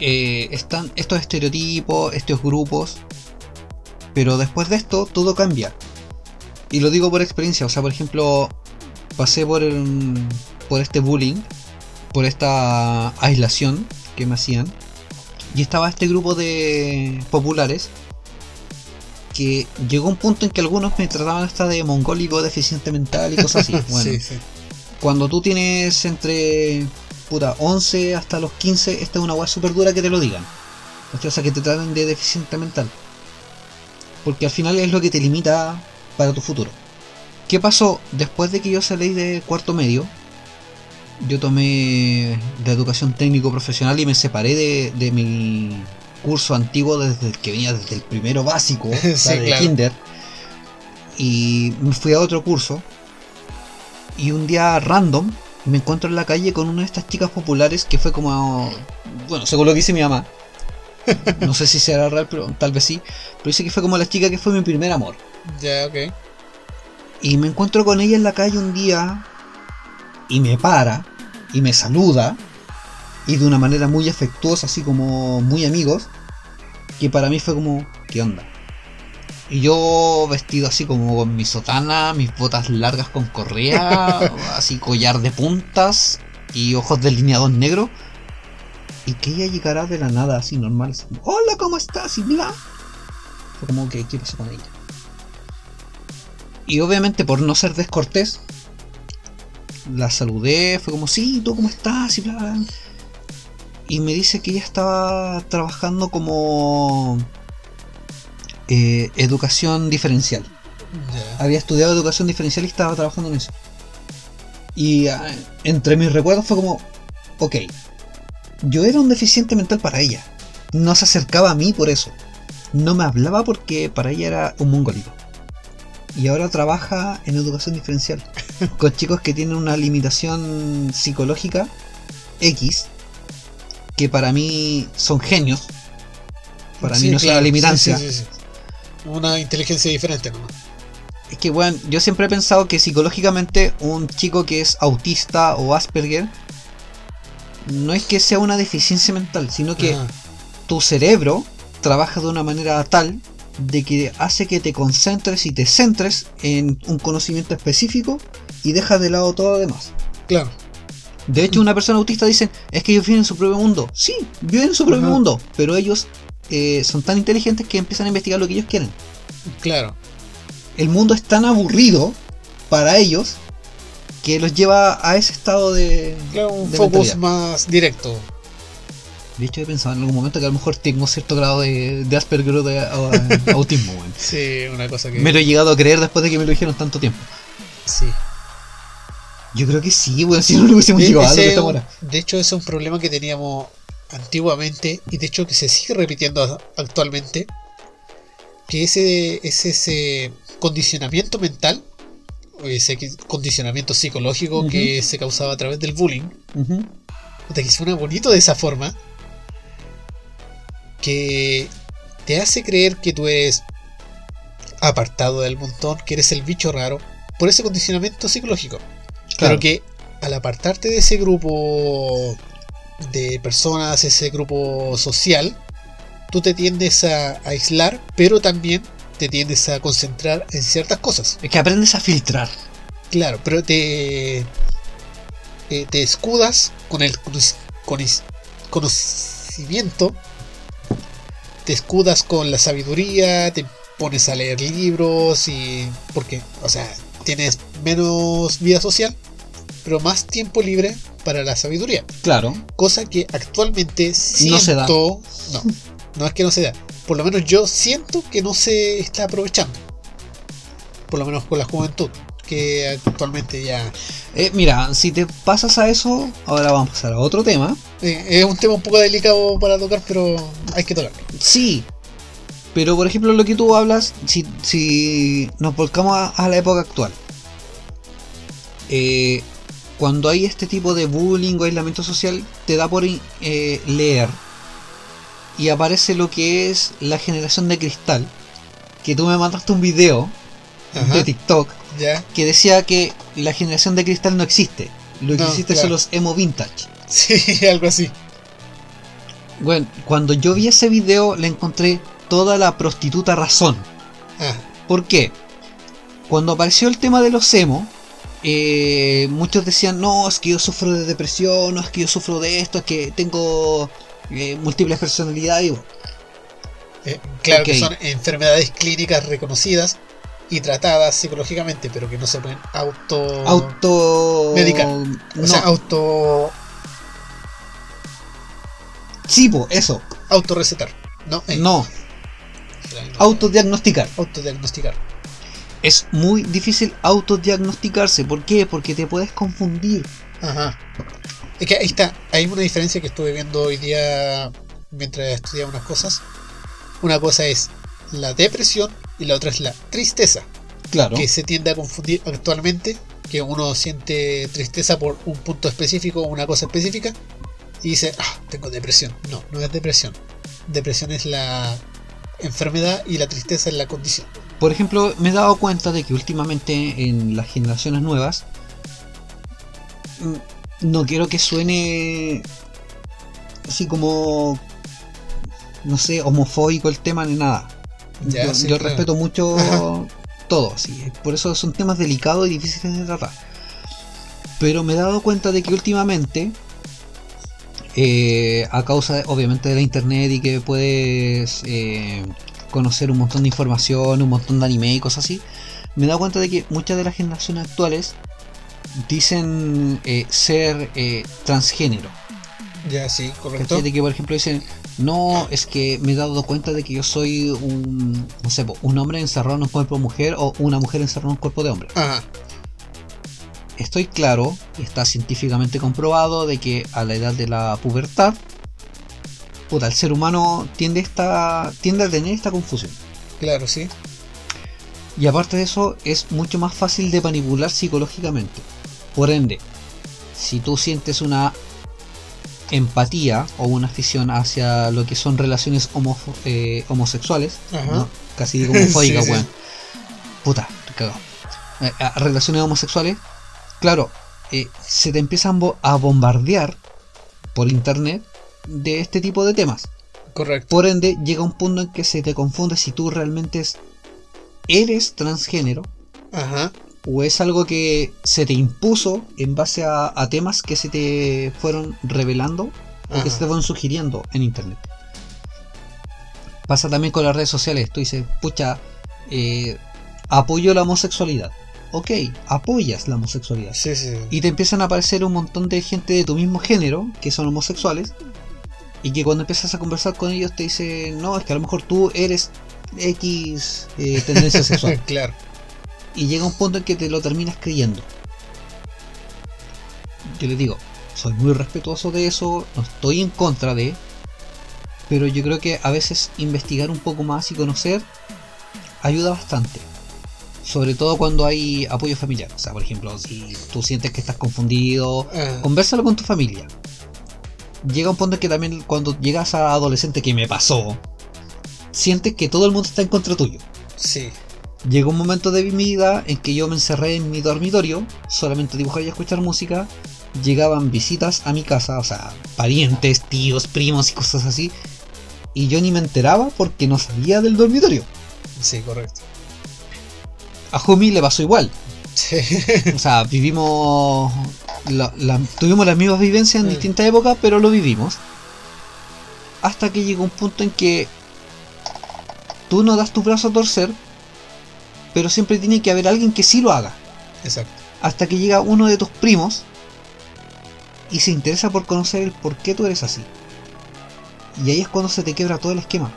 eh, están estos estereotipos, estos grupos, pero después de esto todo cambia. Y lo digo por experiencia, o sea, por ejemplo, pasé por, el- por este bullying, por esta aislación que me hacían, y estaba este grupo de populares que llegó un punto en que algunos me trataban hasta de mongólico, deficiente mental y cosas así. Bueno, Sí, sí. cuando tú tienes entre puta, 11 hasta los 15, esta es una weá súper dura que te lo digan. O sea, que te traten de deficiente mental. Porque al final es lo que te limita para tu futuro. ¿Qué pasó? Después de que yo salí de cuarto medio, yo tomé de educación técnico profesional y me separé de, de mi curso antiguo desde el que venía desde el primero básico, Sí, de claro. kinder. Y me fui a otro curso. Y un día random me encuentro en la calle con una de estas chicas populares que fue como. Bueno, según lo que dice mi mamá. No sé si será real, pero tal vez sí. Pero dice que fue como la chica que fue mi primer amor. Ya, ok. Y me encuentro con ella en la calle un día y me para y me saluda y de una manera muy afectuosa, así como muy amigos, que para mí fue como, ¿qué onda? Y yo vestido así como con mi sotana, mis botas largas con correa, así collar de puntas y ojos delineados negros. Y que ella llegara de la nada así normal, así como, hola, ¿cómo estás? Y bla. Fue como que, ¿qué pasó con ella? Y obviamente por no ser descortés, la saludé, fue como, sí, ¿tú cómo estás? Y bla, bla. Y me dice que ella estaba trabajando como eh, educación diferencial. Había estudiado educación diferencial y estaba trabajando en eso. Y ah, entre mis recuerdos fue como, ok, yo era un deficiente mental para ella. No se acercaba a mí por eso. No me hablaba porque para ella era un mongolito. Y ahora trabaja en educación diferencial. con chicos que tienen una limitación psicológica X. Que para mí son genios. Para mí no es una limitancia. sí, sí. Una inteligencia diferente, ¿no? Es que, bueno, yo siempre he pensado que psicológicamente un chico que es autista o Asperger no es que sea una deficiencia mental, sino que tu cerebro trabaja de una manera tal de que hace que te concentres y te centres en un conocimiento específico y dejas de lado todo lo demás. Claro. De hecho, una persona autista dice, es que ellos viven en su propio mundo. Sí, viven en su propio Ajá. mundo, pero ellos eh, son tan inteligentes que empiezan a investigar lo que ellos quieren. Claro. el mundo es tan aburrido para ellos que los lleva a ese estado de, Claro, un de focus mentalidad. más directo. De hecho, he pensado en algún momento que a lo mejor tengo cierto grado de, de Asperger o de au- autismo, weón. Sí, una cosa que. Me lo he llegado a creer después de que me lo dijeron tanto tiempo. Sí. Yo creo que sí, weón, si no lo hubiésemos llegado a lo ese que es estamos un- ahora. de hecho, ese es un problema que teníamos antiguamente y de hecho que se sigue repitiendo actualmente. Que ese es ese condicionamiento mental, o ese condicionamiento psicológico que se causaba a través del bullying. Ujú. Puta, que suena bonito de esa forma. Que te hace creer que tú eres apartado del montón, que eres el bicho raro, por ese condicionamiento psicológico. Claro. Pero que al apartarte de ese grupo de personas, ese grupo social, tú te tiendes a aislar, pero también te tiendes a concentrar en ciertas cosas. Es que aprendes a filtrar. Claro, pero te, eh, te escudas con el conoc- conis- conocimiento, te escudas con la sabiduría, te pones a leer libros y porque, o sea, tienes menos vida social, pero más tiempo libre para la sabiduría, Claro. cosa que actualmente siento, No se da. no, no es que no se da, por lo menos yo siento que no se está aprovechando, por lo menos con la juventud, que actualmente ya Eh, mira, si te pasas a eso, ahora vamos a pasar a otro tema. Eh, es un tema un poco delicado para tocar, pero hay que tocarlo. Sí. Pero por ejemplo lo que tú hablas, si, si nos volcamos a, a la época actual. eh, cuando hay este tipo de bullying o aislamiento social, te da por eh, leer. Y aparece lo que es la generación de cristal. Que tú me mandaste un video Ajá. de TikTok Ya, que decía que la generación de cristal no existe. Lo que No, existe claro. son los emo vintage. sí, algo así. Bueno, cuando yo vi ese video le encontré toda la prostituta razón. Ah, ¿Por qué? Cuando apareció el tema de los emo, eh, muchos decían, no, es que yo sufro de depresión, no, es que yo sufro de esto, es que tengo eh, múltiples personalidades. Eh, claro que son enfermedades clínicas reconocidas y tratadas psicológicamente, pero que no se pueden auto. auto... Medicar. No, o sea, auto. sí, po, eso. autorrecetar. No, eh, No, autodiagnosticar. autodiagnosticar. Es muy difícil autodiagnosticarse. ¿Por qué? Porque te puedes confundir. Ajá. Es que ahí está, hay una diferencia que estuve viendo hoy día mientras estudiaba unas cosas. Una cosa es la depresión y la otra es la tristeza. Claro. que se tiende a confundir actualmente, que uno siente tristeza por un punto específico o una cosa específica y dice, ah, tengo depresión. No, no es depresión. Depresión es la enfermedad y la tristeza es la condición. Por ejemplo, me he dado cuenta de que últimamente en las generaciones nuevas, mm, no quiero que suene así como, no sé, homofóbico el tema ni nada. Ya, yo sí, yo claro. respeto mucho todo, sí. Por eso son temas delicados y difíciles de tratar. Pero me he dado cuenta de que últimamente, eh, a causa obviamente de la internet y que puedes eh, conocer un montón de información, un montón de anime y cosas así, me he dado cuenta de que muchas de las generaciones actuales dicen eh, ser eh, transgénero. Ya, sí, correcto. De que por ejemplo dicen, no, es que me he dado cuenta de que yo soy un, no sé, un hombre encerrado en un cuerpo de mujer o una mujer encerrada en un cuerpo de hombre. Ajá. Estoy claro, y está científicamente comprobado, de que a la edad de la pubertad, puta, el ser humano tiende, esta, tiende a tener esta confusión. Claro, sí. Y aparte de eso, es mucho más fácil de manipular psicológicamente. Por ende, si tú sientes una empatía o una afición hacia lo que son relaciones homo- eh, homosexuales. ¿no? casi sí. weón. Puta, cagado. Eh, relaciones homosexuales, claro, eh, se te empiezan a bombardear por internet de este tipo de temas. Correcto. Por ende, llega un punto en que se te confunde si tú realmente es- eres transgénero Ajá. O es algo que se te impuso en base a, a temas que se te fueron revelando o que se te fueron sugiriendo en internet. Pasa también con las redes sociales. Tú dices, pucha, eh, apoyo la homosexualidad. Ok, apoyas la homosexualidad. Sí, sí. Y te empiezan a aparecer un montón de gente de tu mismo género, que son homosexuales, y que cuando empiezas a conversar con ellos te dicen, no, es que a lo mejor tú eres X eh, tendencia sexual. claro. Y llega un punto en que te lo terminas creyendo. Yo les digo, soy muy respetuoso de eso, no estoy en contra de, pero yo creo que a veces investigar un poco más y conocer ayuda bastante. Sobre todo cuando hay apoyo familiar. O sea, por ejemplo, si tú sientes que estás confundido, Ah, conversalo con tu familia. Llega un punto en que también cuando llegas a adolescente, que me pasó, sientes que todo el mundo está en contra tuyo. sí. Llegó un momento de mi vida en que yo me encerré en mi dormitorio, solamente dibujar y escuchar música. Llegaban visitas a mi casa, o sea, parientes, tíos, primos y cosas así. Y yo ni me enteraba porque no salía del dormitorio. Sí, correcto. A Jumi le pasó igual. Sí. O sea, vivimos. la- la- tuvimos las mismas vivencias en Mm. distintas épocas, pero lo vivimos. Hasta que llegó un punto en que tú no das tu brazo a torcer, pero siempre tiene que haber alguien que sí lo haga. Exacto. hasta que llega uno de tus primos y se interesa por conocer el por qué tú eres así. Y ahí es cuando se te quiebra todo el esquema.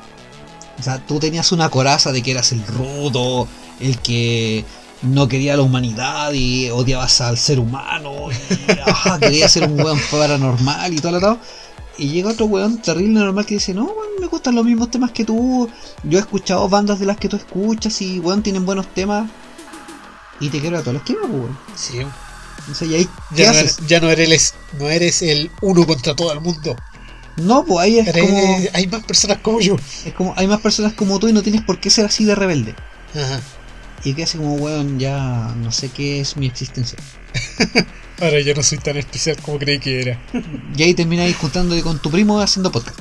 O sea, tú tenías una coraza de que eras el rudo, el que no quería la humanidad y odiabas al ser humano, y ajá, querías ser un weón paranormal y todo lo tal. Y llega otro weón terrible normal que dice, no, weón, me gustan los mismos temas que tú, yo he escuchado bandas de las que tú escuchas y weón tienen buenos temas. Y te quiebra todo el esquema, pues, weón. Sí. O sea, ¿y ahí qué Ya no, eres, ya no eres, no eres el uno contra todo el mundo. No, pues ahí es Eres- como, hay más personas como yo. es como, hay más personas como tú y no tienes por qué ser así de rebelde. Ajá. Y que hace como, weón, ya no sé qué es mi existencia. Ahora yo no soy tan especial como creí que era. Y ahí termináis juntándote con tu primo haciendo podcast.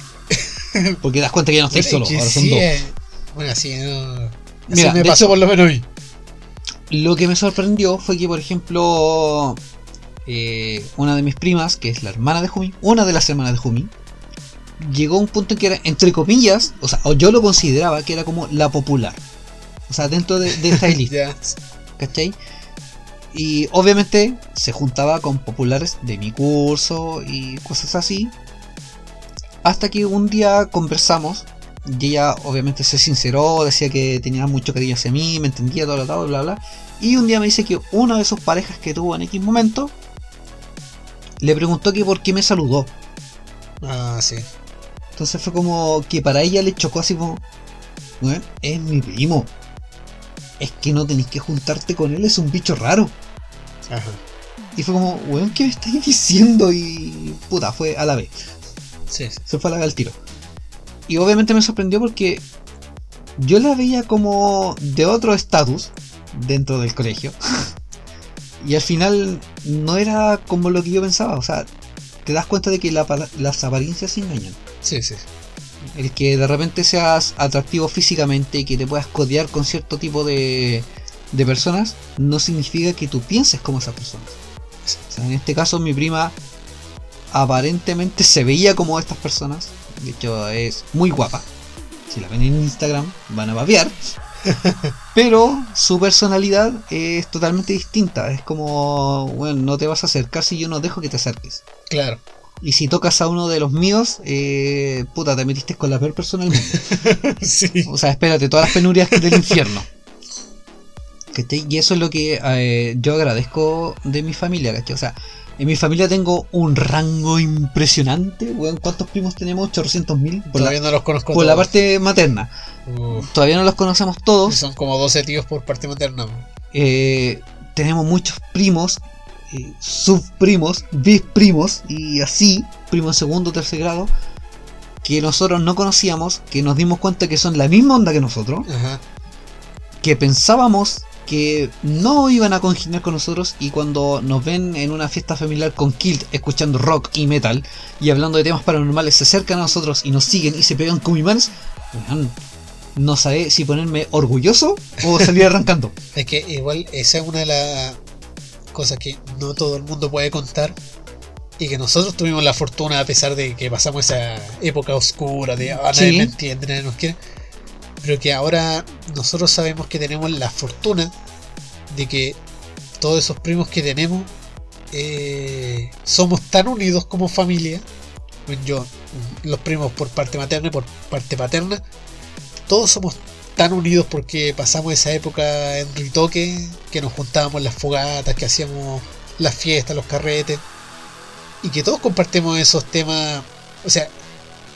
Porque das cuenta que ya no estáis Bueno, solo, ahora son sí, dos. eh, Bueno, así, no. Así Mira, me de pasó hecho- por lo menos hoy. Lo que me sorprendió fue que, por ejemplo, eh, una de mis primas, que es la hermana de Jumi, una de las hermanas de Jumi, llegó a un punto en que era, entre comillas, o sea, o yo lo consideraba que era como la popular. O sea, dentro de, de esta lista. Ya. ¿cachai? Y obviamente se juntaba con populares de mi curso y cosas así. Hasta que un día conversamos y ella obviamente se sinceró, decía que tenía mucho cariño hacia mí, me entendía todo lo todo, bla bla. Y un día me dice que una de sus parejas que tuvo en X momento le preguntó que por qué me saludó. Ah, sí. Entonces fue como que para ella le chocó así como, "Weón, es mi primo. Es que no tenés que juntarte con él, es un bicho raro. Ajá. Y fue como, weón, ¿qué me estáis diciendo? Y puta, fue a la vez. Sí, sí. Se fue a la vez al tiro. Y obviamente me sorprendió porque yo la veía como de otro estatus dentro del colegio. y al final no era como lo que yo pensaba. O sea, te das cuenta de que la las apariencias engañan. Sí, sí. El que de repente seas atractivo físicamente y que te puedas codear con cierto tipo de, de personas, no significa que tú pienses como esas personas. O sea, en este caso mi prima aparentemente se veía como estas personas. De hecho es muy guapa. Si la ven en Instagram van a babear. Pero su personalidad es totalmente distinta. Es como, bueno, no te vas a acercar si yo no dejo que te acerques. Claro. Y si tocas a uno de los míos, eh, puta, te metiste con la peor personalmente. sí. O sea, espérate, todas las penurias del infierno. ¿Cachai? Y eso es lo que eh, yo agradezco de mi familia, ¿cachai? O sea, en mi familia tengo un rango impresionante, weón. ¿Cuántos primos tenemos? 800 mil. Todavía la, no los conozco por la parte materna. Uf, Todavía no los conocemos todos. son como 12 tíos por parte materna. Eh, tenemos muchos primos, eh, subprimos, bisprimos y así, primos en segundo, tercer grado, que nosotros no conocíamos, que nos dimos cuenta que son la misma onda que nosotros, Ajá. que pensábamos que no iban a congeniar con nosotros y cuando nos ven en una fiesta familiar con Kilt escuchando rock y metal y hablando de temas paranormales se acercan a nosotros y nos siguen y se pegan como imanes, no sabía si ponerme orgulloso o salir arrancando. Es que igual esa es una de las cosas que no todo el mundo puede contar y que nosotros tuvimos la fortuna a pesar de que pasamos esa época oscura de ah, nadie Sí. me entiende, nadie nos quiere, pero que ahora nosotros sabemos que tenemos la fortuna de que todos esos primos que tenemos eh, somos tan unidos como familia. Yo, los primos por parte materna y por parte paterna, todos somos tan unidos porque pasamos esa época en Ritoque, que nos juntábamos en las fogatas, que hacíamos las fiestas, los carretes, y que todos compartimos esos temas. O sea,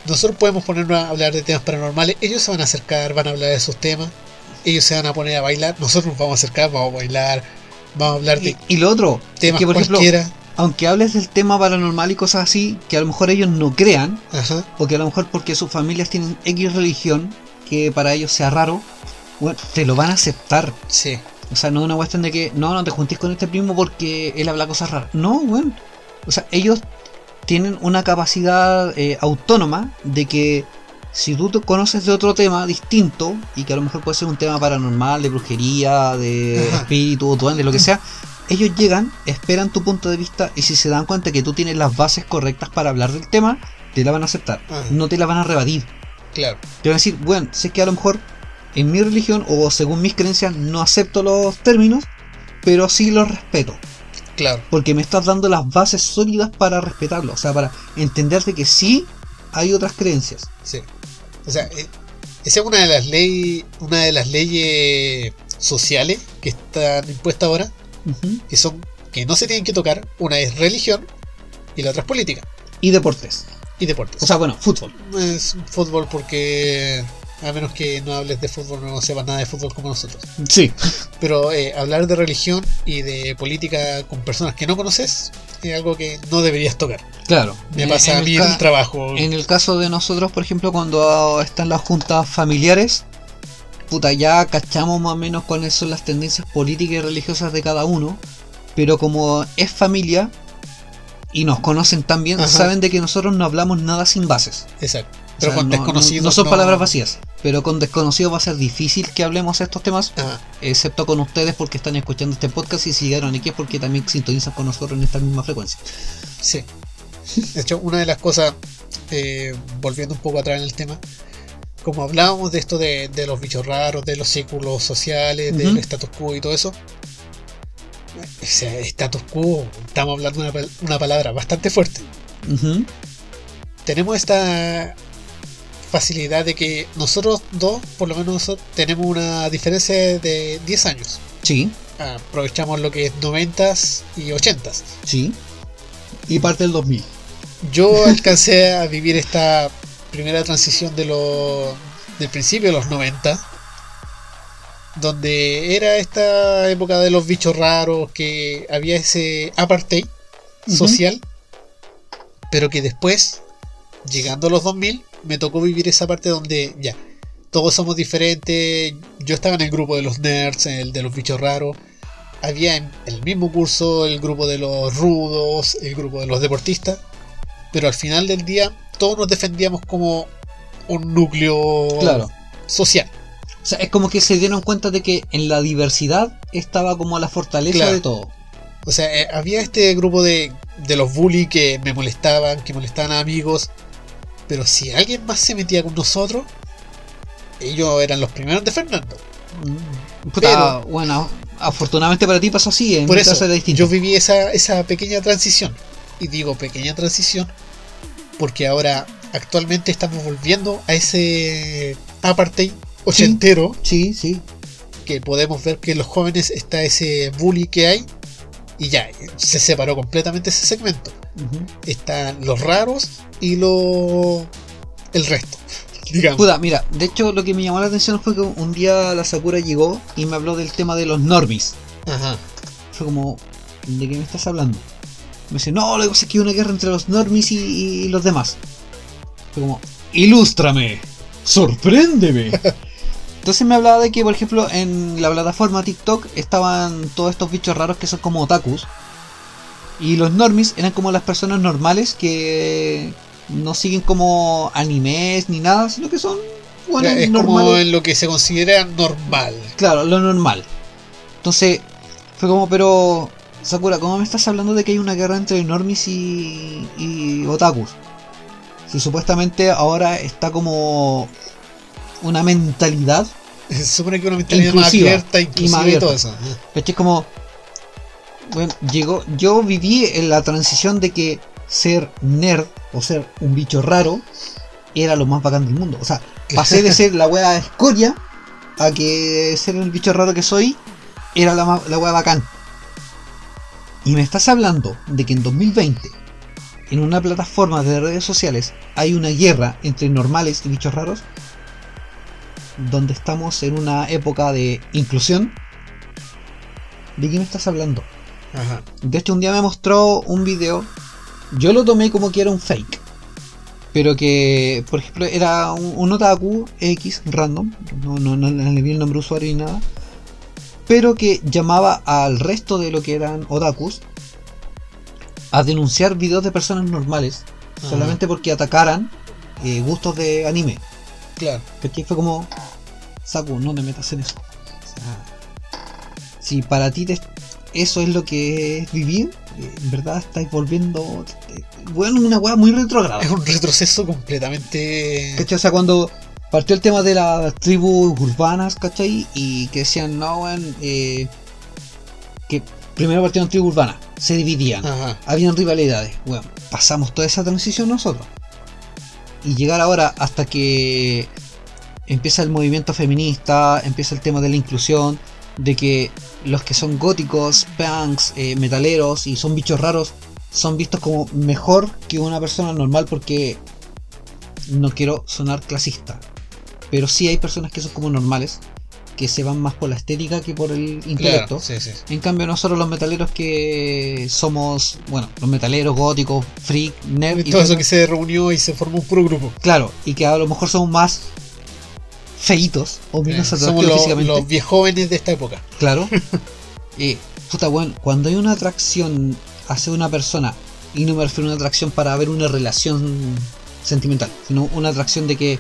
nosotros podemos ponernos a hablar de temas paranormales, ellos se van a acercar, van a hablar de esos temas, ellos se van a poner a bailar, nosotros nos vamos a acercar, vamos a bailar, vamos a hablar de Y, y lo otro, temas que por ejemplo, cualquiera. aunque hables del tema paranormal y cosas así, que a lo mejor ellos no crean, Ajá, o que a lo mejor porque sus familias tienen X religión, que para ellos sea raro, bueno, te lo van a aceptar. sí, O sea, no es una cuestión de que, no, no te juntes con este primo porque él habla cosas raras. No, bueno. O sea, ellos tienen una capacidad eh, autónoma de que si tú te conoces de otro tema distinto, y que a lo mejor puede ser un tema paranormal, de brujería, de espíritu, duende, lo que sea, ellos llegan, esperan tu punto de vista y si se dan cuenta que tú tienes las bases correctas para hablar del tema, te la van a aceptar. No te la van a rebatir. Claro, Te van a decir, bueno, sé que a lo mejor en mi religión o según mis creencias no acepto los términos, pero sí los respeto. claro. Porque me estás dando las bases sólidas para respetarlo. O sea, para entenderte que sí hay otras creencias. Sí. O sea, eh, esa es una de las leyes, una de las leyes sociales que están impuestas ahora, que son que no se tienen que tocar. Una es religión y la otra es política Y deportes. Y deportes. O sea, bueno, fútbol. es fútbol porque a menos que no hables de fútbol no sepas nada de fútbol como nosotros. Sí. Pero eh, hablar de religión y de política con personas que no conoces es algo que no deberías tocar. Claro. Me pasa en a mí el trabajo. En el caso de nosotros, por ejemplo, cuando están las juntas familiares, puta, ya cachamos más o menos cuáles son las tendencias políticas y religiosas de cada uno, pero como es familia y nos conocen tan bien, Ajá. saben de que nosotros no hablamos nada sin bases. Exacto. O Pero sea, con no- no- desconocidos. No, son no- palabras vacías, pero con desconocidos va a ser difícil que hablemos estos temas, Ajá. excepto con ustedes porque están escuchando este podcast y si llegaron aquí es porque también sintonizan con nosotros en esta misma frecuencia. Sí. De hecho, una de las cosas, eh, volviendo un poco atrás en el tema, como hablábamos de esto de, de los bichos raros, de los círculos sociales, Ujú. del status quo y todo eso, ese status quo, estamos hablando de una, una palabra bastante fuerte. Tenemos esta facilidad de que nosotros dos, por lo menos tenemos una diferencia de 10 años. Sí, Aprovechamos lo que es 90s y 80s. sí. Y parte del 2000. Yo alcancé a vivir esta primera transición de lo, del principio de los 90, donde era esta época de los bichos raros, que había ese apartheid social, pero que después, llegando a los 2000, me tocó vivir esa parte donde ya, todos somos diferentes, yo estaba en el grupo de los nerds, en el de los bichos raros, había en el mismo curso el grupo de los rudos, el grupo de los deportistas, pero al final del día todos nos defendíamos como un núcleo Claro. social. O sea, es como que se dieron cuenta de que en la diversidad estaba como la fortaleza Claro. de todo. O sea, eh, había este grupo de, de los bully que me molestaban, que molestaban a amigos. Pero si alguien más se metía con nosotros, ellos eran los primeros de Fernando. Puta, bueno, afortunadamente para ti pasó así, en Por mi eso, era distinto. yo viví esa, esa pequeña transición. Y digo pequeña transición porque ahora actualmente estamos volviendo a ese apartheid ochentero Sí, sí. que podemos ver que en los jóvenes está ese bully que hay y ya se separó completamente ese segmento. Están los raros y lo el resto, digamos. Puta, mira, de hecho lo que me llamó la atención fue que un día la Sakura llegó y me habló del tema de los normies. Ajá. Fue como, ¿de qué me estás hablando? Me dice, no, lo que pasa es que hay una guerra entre los normies y, y los demás. Fue como, ilústrame, sorpréndeme. Entonces me hablaba de que, por ejemplo, en la plataforma TikTok estaban todos estos bichos raros que son como otakus. Y los normies eran como las personas normales que no siguen como animes ni nada, sino que son bueno, es como en lo que se considera normal. Claro, lo normal. Entonces, fue como, pero. Sakura, ¿cómo me estás hablando de que hay una guerra entre normies y, y otakus? Si supuestamente ahora está como una mentalidad, Se supone que una mentalidad más Inclusiva, abierta, y inclusiva más y, abierta. todo eso. ¿cachai? Como. Bueno, llegó. Yo viví en la transición de que ser nerd o ser un bicho raro era lo más bacán del mundo. O sea, pasé de ser la wea escoria a que ser el bicho raro que soy era la, la wea bacán. Y me estás hablando de que en 2020, en una plataforma de redes sociales, hay una guerra entre normales y bichos raros, donde estamos en una época de inclusión. ¿De qué me estás hablando? Ajá. De hecho, un día me mostró un video. Yo lo tomé como que era un fake. Pero que, por ejemplo, era un, un otaku X random. No, no, no le vi el nombre de usuario ni nada. Pero que llamaba al resto de lo que eran otakus a denunciar videos de personas normales. Ajá. Solamente porque atacaran eh, gustos de anime. Claro. Que fue como, Saku, no te metas en eso. O sea, si para ti te- eso es lo que es vivir, eh, en verdad estáis volviendo, eh, bueno, una weá muy retrograda. Es un retroceso completamente. ¿Cachai? O sea, cuando partió el tema de las tribus urbanas, ¿cachai? Y que decían, no, weón, eh, que primero partieron tribus urbanas, se dividían, Ajá. habían rivalidades. Bueno, pasamos toda esa transición nosotros. Y llegar ahora hasta que empieza el movimiento feminista, empieza el tema de la inclusión, de que los que son góticos, punks, eh, metaleros y son bichos raros son vistos como mejor que una persona normal porque no quiero sonar clasista. Pero sí hay personas que son como normales, que se van más por la estética que por el intelecto. Claro. Sí, sí. En cambio, nosotros los metaleros que somos, bueno, los metaleros góticos, freak, nerd, y Todo eso que se reunió y se formó un puro grupo. claro, y que a lo mejor somos más feitos o menos Eh, atractivos somos los, físicamente. los viejóvenes de esta época. Claro. Eh, puta, bueno, cuando hay una atracción hacia una persona, y no me refiero a una atracción para ver una relación sentimental, sino una atracción de que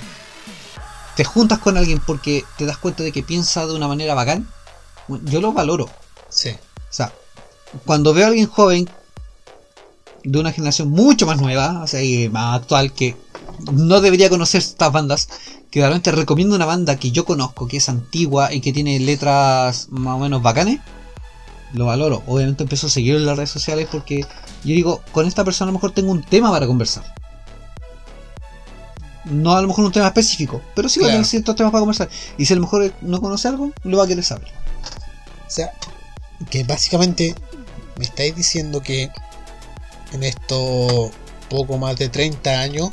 te juntas con alguien porque te das cuenta de que piensa de una manera bacán, yo lo valoro. Sí. O sea, cuando veo a alguien joven de una generación mucho más nueva, o sea, y más actual, que no debería conocer estas bandas, que realmente recomiendo una banda que yo conozco, que es antigua y que tiene letras más o menos bacanes, lo valoro. Obviamente empiezo a seguirlo en las redes sociales porque yo digo, con esta persona a lo mejor tengo un tema para conversar. No a lo mejor un tema específico, pero sí va a tener ciertos temas para conversar. Y si a lo mejor no conoce algo, lo va a querer saber. O sea, que básicamente me estáis diciendo que en estos poco más de 30 años,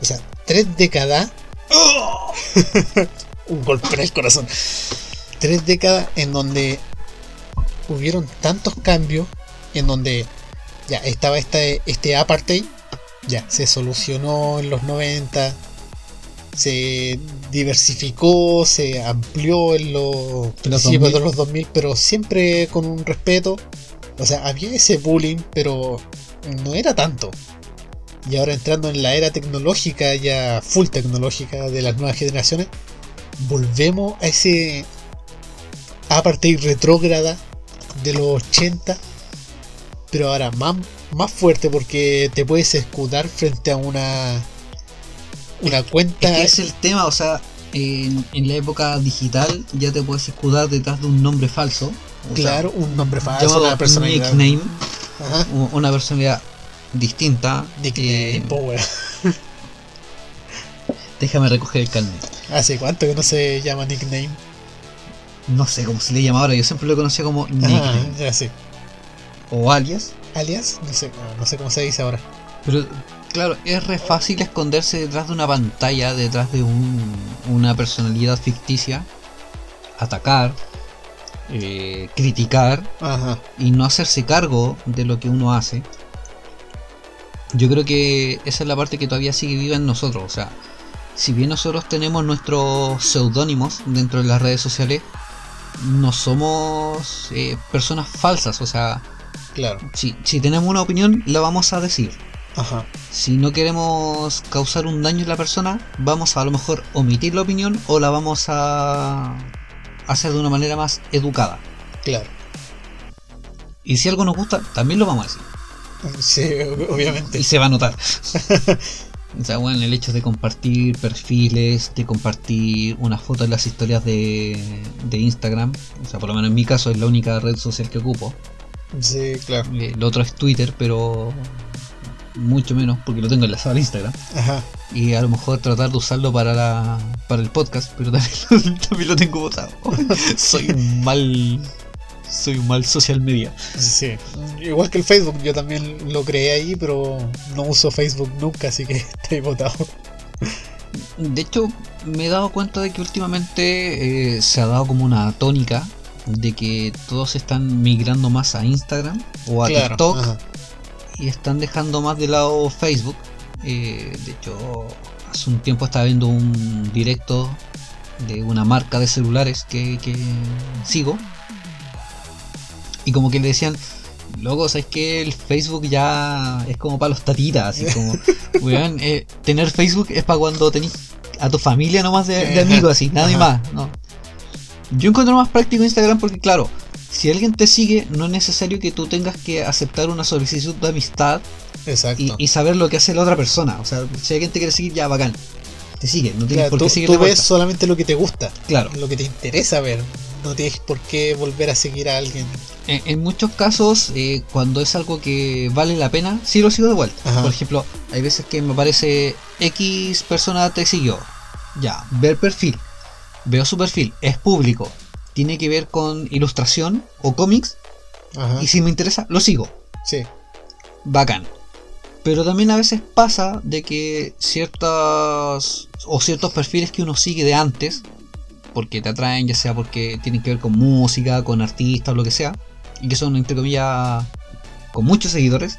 o sea, tres décadas, un golpe en el corazón, tres décadas en donde hubieron tantos cambios, en donde ya estaba este, este apartheid, ya se solucionó en los 90, se diversificó, se amplió en los principios 2000. de los 2000, pero siempre con un respeto. O sea, había ese bullying, pero no era tanto. y ahora entrando en la era tecnológica, ya full tecnológica de las nuevas generaciones, volvemos a ese apartheid retrógrada de los 80, pero ahora más, más fuerte porque te puedes escudar frente a una una cuenta. Es que es el tema, o sea, en, en la época digital ya te puedes escudar detrás de un nombre falso. sea, claro, un nombre falso, una personalidad. nickname, Ajá. una personalidad distinta. Nickname, eh, po, weón. déjame recoger el carnet. ¿Hace cuánto que no se llama nickname? No sé cómo se le llama ahora, yo siempre lo conocía como nickname Ah, ya o alias. Alias, no sé, no, sé cómo se dice ahora. Pero claro, es re fácil esconderse detrás de una pantalla, detrás de un- una personalidad ficticia, atacar, eh, criticar Ajá. y no hacerse cargo de lo que uno hace. Yo creo que esa es la parte que todavía sigue viva en nosotros. O sea, si bien nosotros tenemos nuestros seudónimos dentro de las redes sociales, no somos eh, personas falsas. O sea, Claro. si, si tenemos una opinión, la vamos a decir. Ajá. Si no queremos causar un daño en la persona, vamos a a lo mejor omitir la opinión o la vamos a hacer de una manera más educada. Claro. Y si algo nos gusta, también lo vamos a decir. Sí, ob- obviamente. Y se va a notar. o sea, bueno, el hecho de compartir perfiles, de compartir una foto en las historias de, de Instagram. O sea, por lo menos en mi caso es la única red social que ocupo. Sí, claro. Eh, Lo otro es Twitter, pero mucho menos porque lo tengo enlazado al Instagram. Ajá. y a lo mejor tratar de usarlo para la para el podcast, pero también, lo- también lo tengo botado. soy un mal soy un mal social media. Sí. Igual que el Facebook, yo también lo creé ahí, pero no uso Facebook nunca, así que estoy votado. De hecho, me he dado cuenta de que últimamente eh, se ha dado como una tónica de que todos están migrando más a Instagram o a Claro. TikTok Ajá. y están dejando más de lado Facebook. Eh, de hecho, hace un tiempo estaba viendo un directo de una marca de celulares que, que sigo. Y como que le decían, loco, ¿sabes que El Facebook ya es como para los tatitas. Así como, weón, eh, tener Facebook es para cuando tenés a tu familia nomás de, de amigos, así, nada Ajá. más. No. Yo encuentro más práctico Instagram porque, claro, si alguien te sigue, no es necesario que tú tengas que aceptar una solicitud de amistad y, y saber lo que hace la otra persona. O sea, si alguien te quiere seguir, ya bacán. Te sigue, no tienes Claro, por tú, qué seguir tú ves solamente lo que te gusta, Claro. lo que te interesa ver. No tienes por qué volver a seguir a alguien. En, en muchos casos, eh, cuando es algo que vale la pena, sí lo sigo de vuelta. Ajá. Por ejemplo, hay veces que me parece X persona te siguió. Ya, ver perfil. Veo su perfil, es público. Tiene que ver con ilustración o cómics. Ajá. Y si me interesa, lo sigo. Sí. bacán. Pero también a veces pasa de que ciertas o ciertos perfiles que uno sigue de antes, porque te atraen, ya sea porque tienen que ver con música, con artistas o lo que sea, y que son entre comillas con muchos seguidores,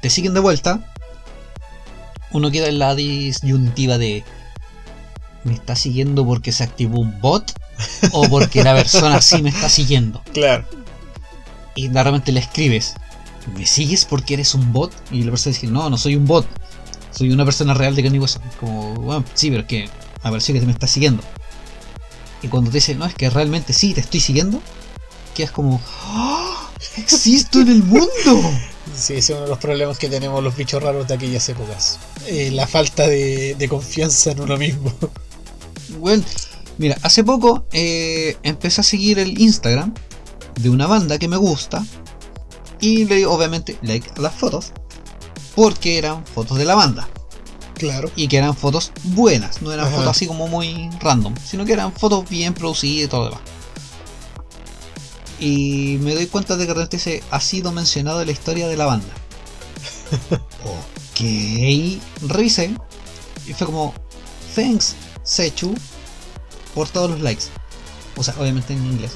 te siguen de vuelta, uno queda en la disyuntiva de ¿me está siguiendo porque se activó un bot? ¿O porque la persona sí me está siguiendo? Claro. y de repente le escribes, ¿me sigues porque eres un bot? Y la persona dice, no, no soy un bot, soy una persona real de carne y. Como, bueno, sí, pero es que me pareció que te me estás siguiendo. Y cuando te dice, no, es que realmente sí, te estoy siguiendo, quedas como, ¡Ah! ¡Existo en el mundo! Sí, ese es uno de los problemas que tenemos los bichos raros de aquellas épocas. Eh, la falta de, de confianza en uno mismo. Bueno, mira, hace poco eh, empecé a seguir el Instagram de una banda que me gusta y le di obviamente like a las fotos porque eran fotos de la banda. Claro. y que eran fotos buenas, no eran Ajá. fotos así como muy random, sino que eran fotos bien producidas y todo lo demás. Y me doy cuenta de que realmente se ha sido mencionado en la historia de la banda. ok, revisé y fue como, thanks Sechu por todos los likes. O sea, obviamente en inglés.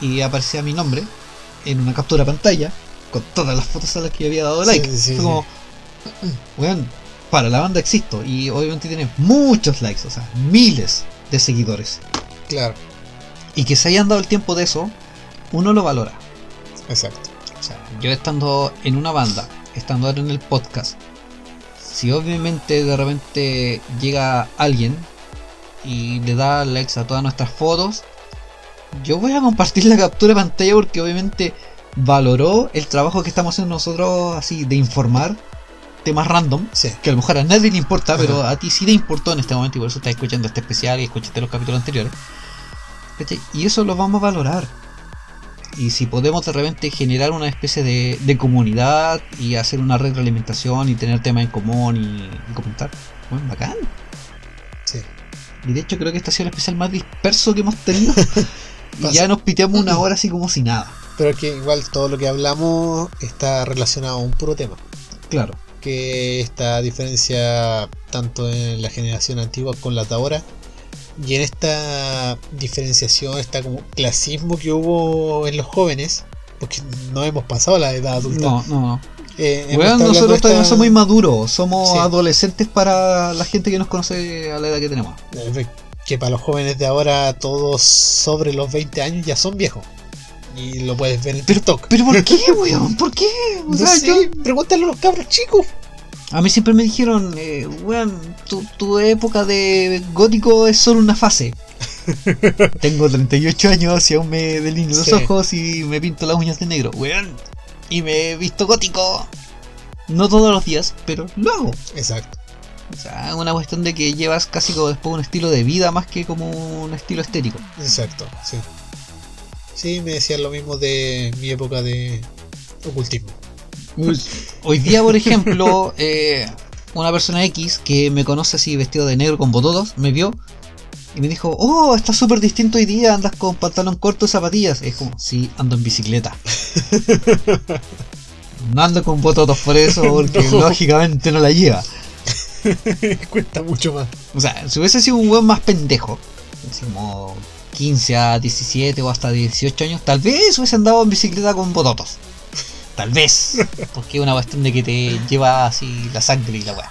Y aparecía mi nombre en una captura de pantalla con todas las fotos a las que yo había dado like. Sí, sí, Fue sí. como, weón, para la banda existo y obviamente tiene muchos likes, o sea, miles de seguidores. Claro. Y que se hayan dado el tiempo de eso, uno lo valora. Exacto. O sea, yo estando en una banda, estando ahora en el podcast, si obviamente de repente llega alguien y le da likes a todas nuestras fotos, yo voy a compartir la captura de pantalla porque obviamente valoró el trabajo que estamos haciendo nosotros así de informar temas random, Sí. que a lo mejor a nadie le importa, pero a ti sí te importó en este momento y por eso estás escuchando este especial y escuchaste los capítulos anteriores. Y eso lo vamos a valorar. Y si podemos de repente generar una especie de, de comunidad y hacer una retroalimentación y tener temas en común y, y comentar, bueno, bacán. Sí. Y de hecho creo que este ha sido el especial más disperso que hemos tenido. y ya nos piteamos una hora así como si nada. Pero es que igual todo lo que hablamos está relacionado a un puro tema. Claro. Que esta diferencia tanto en la generación antigua con la de ahora y en esta diferenciación, esta como clasismo que hubo en los jóvenes, porque no hemos pasado a la edad adulta. No, no, no. Eh, Bueno, nosotros de todavía esta- somos inmaduros, somos Sí. adolescentes para la gente que nos conoce a la edad que tenemos. Eh, que para los jóvenes de ahora todos sobre los 20 años ya son viejos. Y lo puedes ver en TikTok. ¿Pero por qué, weón? ¿Por qué? O No sea, sé, yo- pregúntale a los cabros chicos. A mí siempre me dijeron, eh, weón, tu, tu época de gótico es solo una fase. Tengo 38 años y aún me delineo los Sí. ojos y me pinto las uñas de negro, weón. Y me he visto gótico. No todos los días, pero lo hago. Exacto. O sea, es una cuestión de que llevas casi como después un estilo de vida más que como un estilo estético. Exacto, sí. Sí, me decían lo mismo de mi época de ocultismo. Hoy día, por ejemplo, eh, una persona X que me conoce así vestido de negro con bototos, me vio y me dijo, oh, estás súper distinto hoy día, andas con pantalón corto y zapatillas. Es como, sí, ando en bicicleta. No ando con bototos por eso, porque No. lógicamente no la lleva. Cuesta mucho más. O sea, si hubiese sido un weón más pendejo, como 15 a 17 o hasta 18 años, tal vez hubiese andado en bicicleta con bototos. Tal vez. Porque es una cuestión de que te lleva así la sangre y la weá.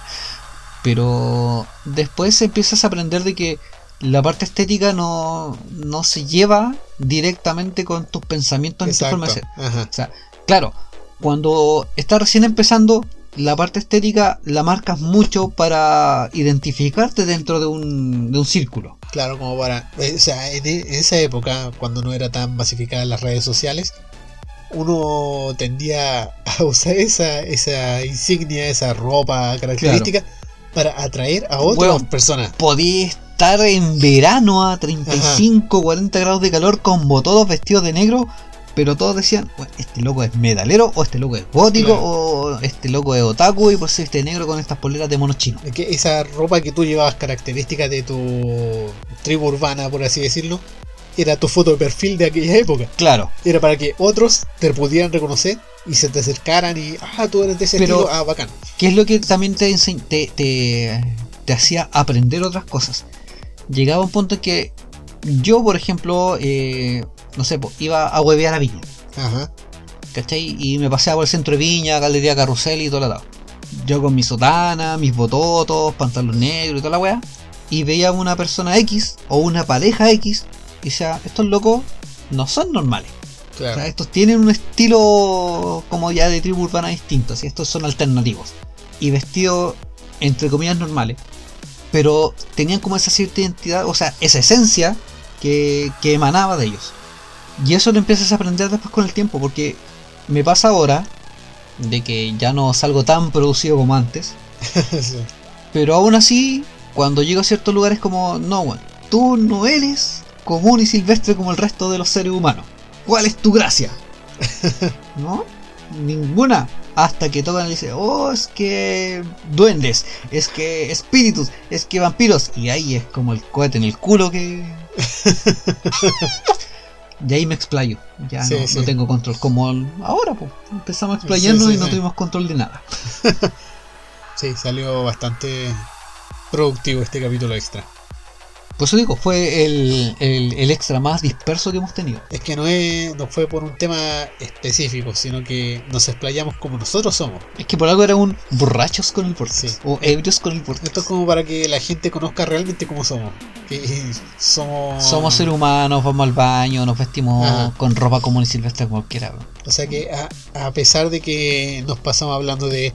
Pero después empiezas a aprender de que la parte estética no, no se lleva directamente con tus pensamientos ni tu Exacto. forma de ser. Ajá. O sea, claro, cuando estás recién empezando, la parte estética la marcas mucho para identificarte dentro de un, de un círculo. Claro, como para. O sea, en, en esa época, cuando no era tan masificada las redes sociales, uno tendía a usar esa, esa insignia, esa ropa característica para atraer a otras personas. Podía estar en verano a 35, 40 grados de calor con bototos vestidos de negro, pero todos decían, "Bueno, este loco es metalero, o este loco es gótico, Claro. o este loco es otaku, y por ser este negro con estas poleras de monos chinos. Es que esa ropa que tú llevabas características de tu tribu urbana, por así decirlo, era tu foto de perfil de aquella época. Claro, Era para que otros te pudieran reconocer y se te acercaran y, ah, tú eres de ese Pero- estilo, ah, bacán. que es lo que también te, te, te, te hacía aprender otras cosas. Llegaba un punto en que yo, por ejemplo, eh, no sé, iba a huevear a Viña, Ajá. ¿cachai? Y me paseaba por el centro de Viña, Galería Carrusel y todo lo lado. Yo con mi sotana, mis bototos, pantalón negro y toda la weá. Y veía una persona X o una pareja X decía, estos locos no son normales. O sea, estos tienen un estilo como ya de tribu urbana distinto, así estos son alternativos. Y vestidos, entre comillas, normales. Pero tenían como esa cierta identidad, o sea, esa esencia que, que emanaba de ellos. Y eso lo empiezas a aprender después con el tiempo, porque me pasa ahora de que ya no salgo tan producido como antes. Sí. Pero aún así, cuando llego a ciertos lugares como, no, weón, tú no eres común y silvestre como el resto de los seres humanos. ¿Cuál es tu gracia? ¿No? Ninguna. Hasta que tocan y dicen, oh, es que duendes, es que espíritus, es que vampiros. Y ahí es como el cohete en el culo que... Y ahí me explayo. Ya Sí, no, sí. no tengo control. Como ahora, pues. Empezamos Sí, sí, y no tuvimos control de nada. Sí, salió bastante productivo este capítulo extra. Por eso digo, fue el, el, el extra más disperso que hemos tenido. Es que no, es, no fue por un tema específico, sino que nos explayamos como nosotros somos. Es que por algo era un borrachos con el podcast. Sí. O ebrios con el podcast. Esto es como para que la gente conozca realmente cómo somos. Que somos. Somos seres humanos, vamos al baño, nos vestimos Ajá. con ropa común y silvestre cualquiera. O sea que a, a pesar de que nos pasamos hablando de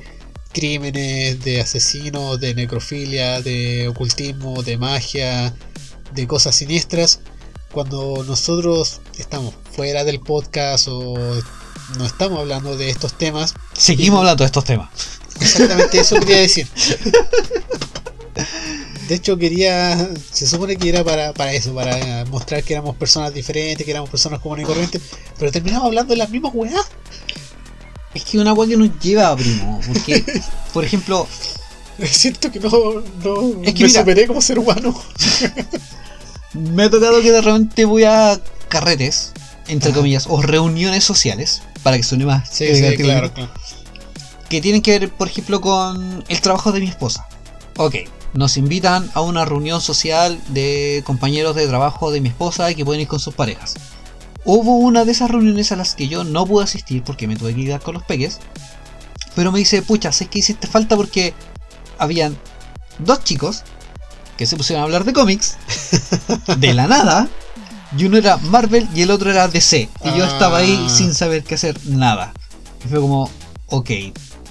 crímenes, de asesinos, de necrofilia, de ocultismo, de magia, de cosas siniestras, cuando nosotros estamos fuera del podcast o no estamos hablando de estos temas, Seguimos hablando de estos temas. exactamente eso quería decir. De hecho quería, se supone que era para, para eso, para mostrar que éramos personas diferentes, que éramos personas comunes y corrientes, pero terminamos hablando de las mismas weas. Es que una weá que nos lleva, primo. Porque, por ejemplo, Siento que no, no Es que me mira- superé como ser humano. me ha tocado que de repente voy a carretes, entre Ajá. comillas, o reuniones sociales, para que suene más. Sí, sí, claro, claro. que tienen que ver, por ejemplo, con el trabajo de mi esposa. Ok, nos invitan a una reunión social de compañeros de trabajo de mi esposa que pueden ir con sus parejas. Hubo una de esas reuniones a las que yo no pude asistir porque me tuve que quedar con los peques. Pero me dice, pucha, sé que hiciste falta porque habían dos chicos que se pusieron a hablar de cómics de la nada. Y uno era Marvel y el otro era DC. Y yo estaba ahí Ah. sin saber qué hacer nada. Y fue como, ok,